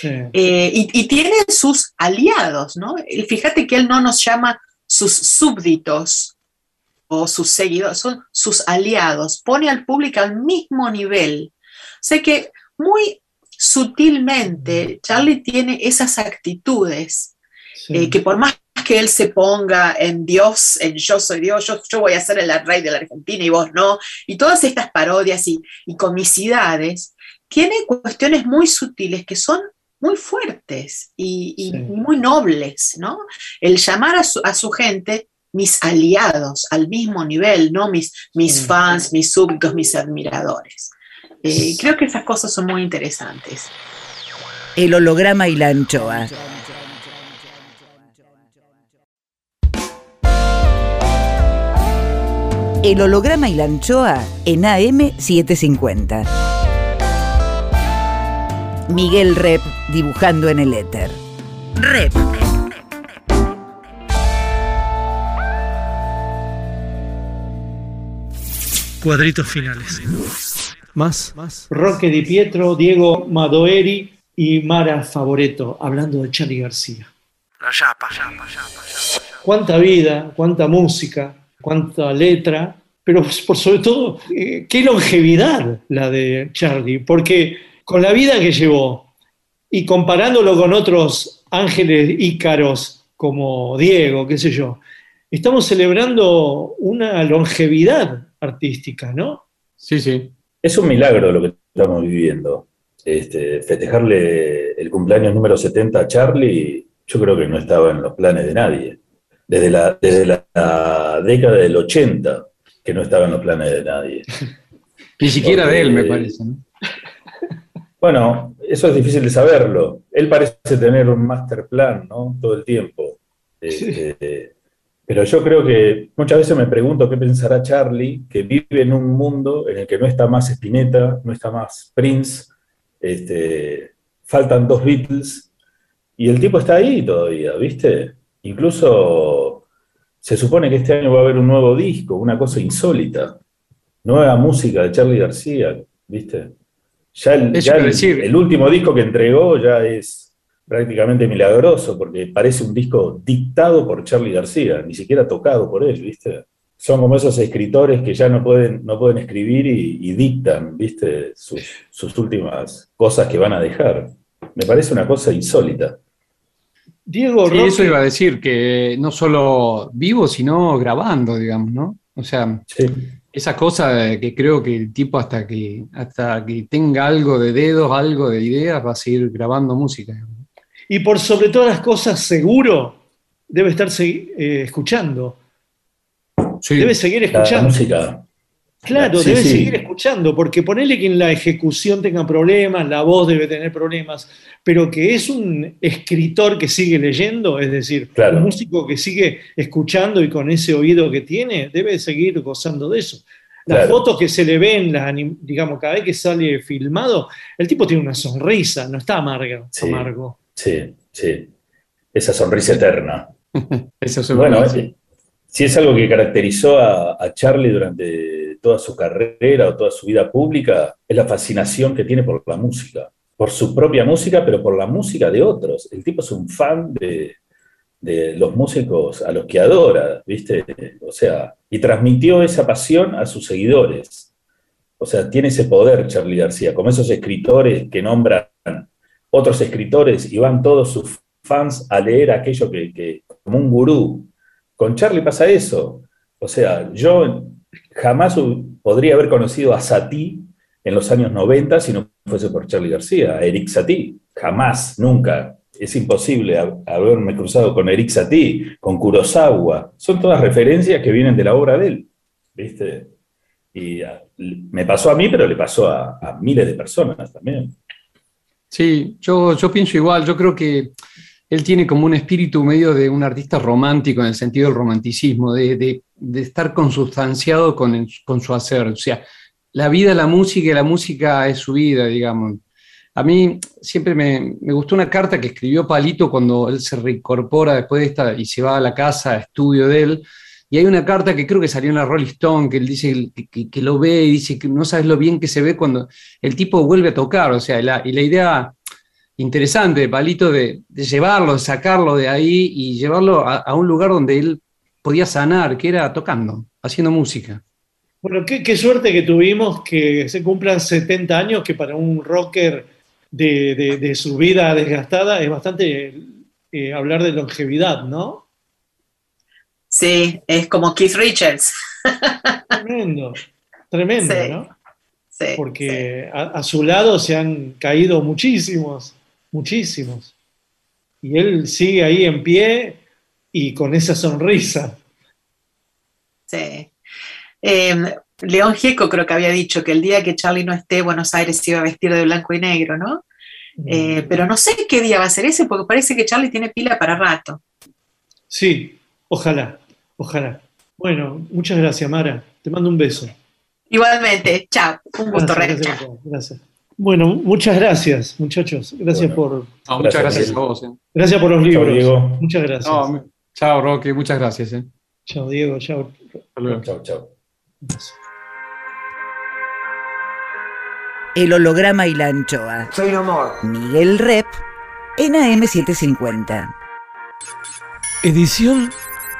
Sí. Eh, y, y tiene sus aliados, ¿no? Fíjate que él no nos llama sus súbditos o sus seguidores, son sus aliados, pone al público al mismo nivel. O sea que muy sutilmente Charlie tiene esas actitudes eh, que por más que él se ponga en Dios, en yo soy Dios, yo, yo voy a ser el rey de la Argentina y vos no, y todas estas parodias y, y comicidades, tiene cuestiones muy sutiles que son muy fuertes y, y muy nobles, ¿no? El llamar a su, a su gente mis aliados al mismo nivel, no mis, mis fans, mis súbditos, mis admiradores. Eh, creo que esas cosas son muy interesantes. El holograma y la anchoa. El holograma y la anchoa en AM750. Miguel Rep dibujando en el éter. Rep. Cuadritos finales. Más. Roque Di Pietro, Diego Madoeri y Mara Favoreto, hablando de Charlie García. La yapa. Cuánta vida, cuánta música, cuánta letra, pero por sobre todo, eh, qué longevidad la de Charlie, porque con la vida que llevó y comparándolo con otros ángeles ícaros como Diego, qué sé yo, estamos celebrando una longevidad artística, ¿no? Sí, sí. Es un milagro lo que estamos viviendo. Este, festejarle el cumpleaños número 70 a Charlie, yo creo que no estaba en los planes de nadie. Desde la, desde la, la década del 80, que no estaba en los planes de nadie. Ni siquiera de él, me parece. ¿no? Bueno, eso es difícil de saberlo. Él parece tener un master plan, ¿no? Todo el tiempo. Este, pero yo creo que muchas veces me pregunto qué pensará Charlie, que vive en un mundo en el que no está más Spinetta, no está más Prince, este, faltan dos Beatles, y el tipo está ahí todavía, ¿viste? Incluso se supone que este año va a haber un nuevo disco, una cosa insólita, nueva música de Charlie García, ¿viste? Ya el, Eso ya iba a el- decir. el último disco que entregó ya es prácticamente milagroso, porque parece un disco dictado por Charlie García, ni siquiera tocado por él, ¿viste? Son como esos escritores que ya no pueden, no pueden escribir y, y dictan, ¿viste? Sus, sus últimas cosas que van a dejar. Me parece una cosa insólita. Diego Sí, eso iba a decir, que no solo vivo, sino grabando, digamos, ¿no? O sea, esa cosa de que creo que el tipo hasta que, hasta que tenga algo de dedos, algo de ideas, va a seguir grabando música. Y por sobre todas las cosas, seguro, debe estar eh, escuchando. Debe seguir La escuchando. música. Claro, Sí, debe sí. seguir escuchando, porque ponele que en la ejecución tenga problemas, la voz debe tener problemas, pero que es un escritor que sigue leyendo, es decir, Claro. un músico que sigue escuchando y con ese oído que tiene, debe seguir gozando de eso. Las Claro. fotos que se le ven, las digamos, cada vez que sale filmado, el tipo tiene una sonrisa, no está amargo. Sí. amargo. Sí, sí. Esa sonrisa eterna. Eso se Bueno, parece. eh, si es algo que caracterizó a, a Charlie durante toda su carrera o toda su vida pública, es la fascinación que tiene por la música. Por su propia música, pero por la música de otros. El tipo es un fan de, de los músicos a los que adora, ¿viste? O sea, y transmitió esa pasión a sus seguidores. O sea, tiene ese poder Charlie García, como esos escritores que nombran otros escritores y van todos sus fans a leer aquello que, como un gurú. Con Charlie pasa eso. O sea, yo jamás podría haber conocido a Satie en los años 90 si no fuese por Charlie García, a Eric Satie. Jamás, nunca. Es imposible ha- haberme cruzado con Eric Satie, con Kurosawa. Son todas referencias que vienen de la obra de él. ¿Viste? Y me pasó a mí, pero le pasó a, a miles de personas también. Sí, yo, yo pienso igual, yo creo que él tiene como un espíritu medio de un artista romántico en el sentido del romanticismo, de, de- estar consustanciado con, con su hacer. O sea, la vida la música y la música es su vida, digamos. A mí siempre me, me gustó una carta que escribió Palito cuando él se reincorpora después de esta y se va a la casa, estudio de él. Y hay una carta que creo que salió en la Rolling Stone, que él dice que, lo ve y dice que no sabes lo bien que se ve cuando el tipo vuelve a tocar. O sea, y la idea interesante de Palito de, de llevarlo, sacarlo de ahí y llevarlo a, un lugar donde él podía sanar, que era tocando, haciendo música. Bueno, qué, suerte que tuvimos que se cumplan 70 años, que para un rocker de, de- de su vida desgastada es bastante eh, hablar de longevidad, ¿no? Sí, es como Keith Richards. Tremendo, tremendo, Sí, ¿no? Sí, Porque a, a su lado se han caído muchísimos, muchísimos. Y él sigue ahí en pie y con esa sonrisa. sí. Eh, León Gieco creo que había dicho que el día que Charlie no esté, Buenos Aires se iba a vestir de blanco y negro, ¿no? Eh, pero no sé qué día va a ser ese, porque parece que Charlie tiene pila para rato. Sí, ojalá, ojalá. Bueno, muchas gracias, Mara. Te mando un beso. Igualmente, chao, un gusto, Gracias, gracias, gracias. Bueno, muchas gracias, muchachos. Gracias por. No, muchas gracias, a vos. eh. Gracias por los Chao, libros. Diego. Muchas gracias. No, me- chao, Roque, muchas gracias. eh. Chao, Diego. Chao. Chao, chao. El holograma y la anchoa. Soy no more. Miguel Rep en AM750. Edición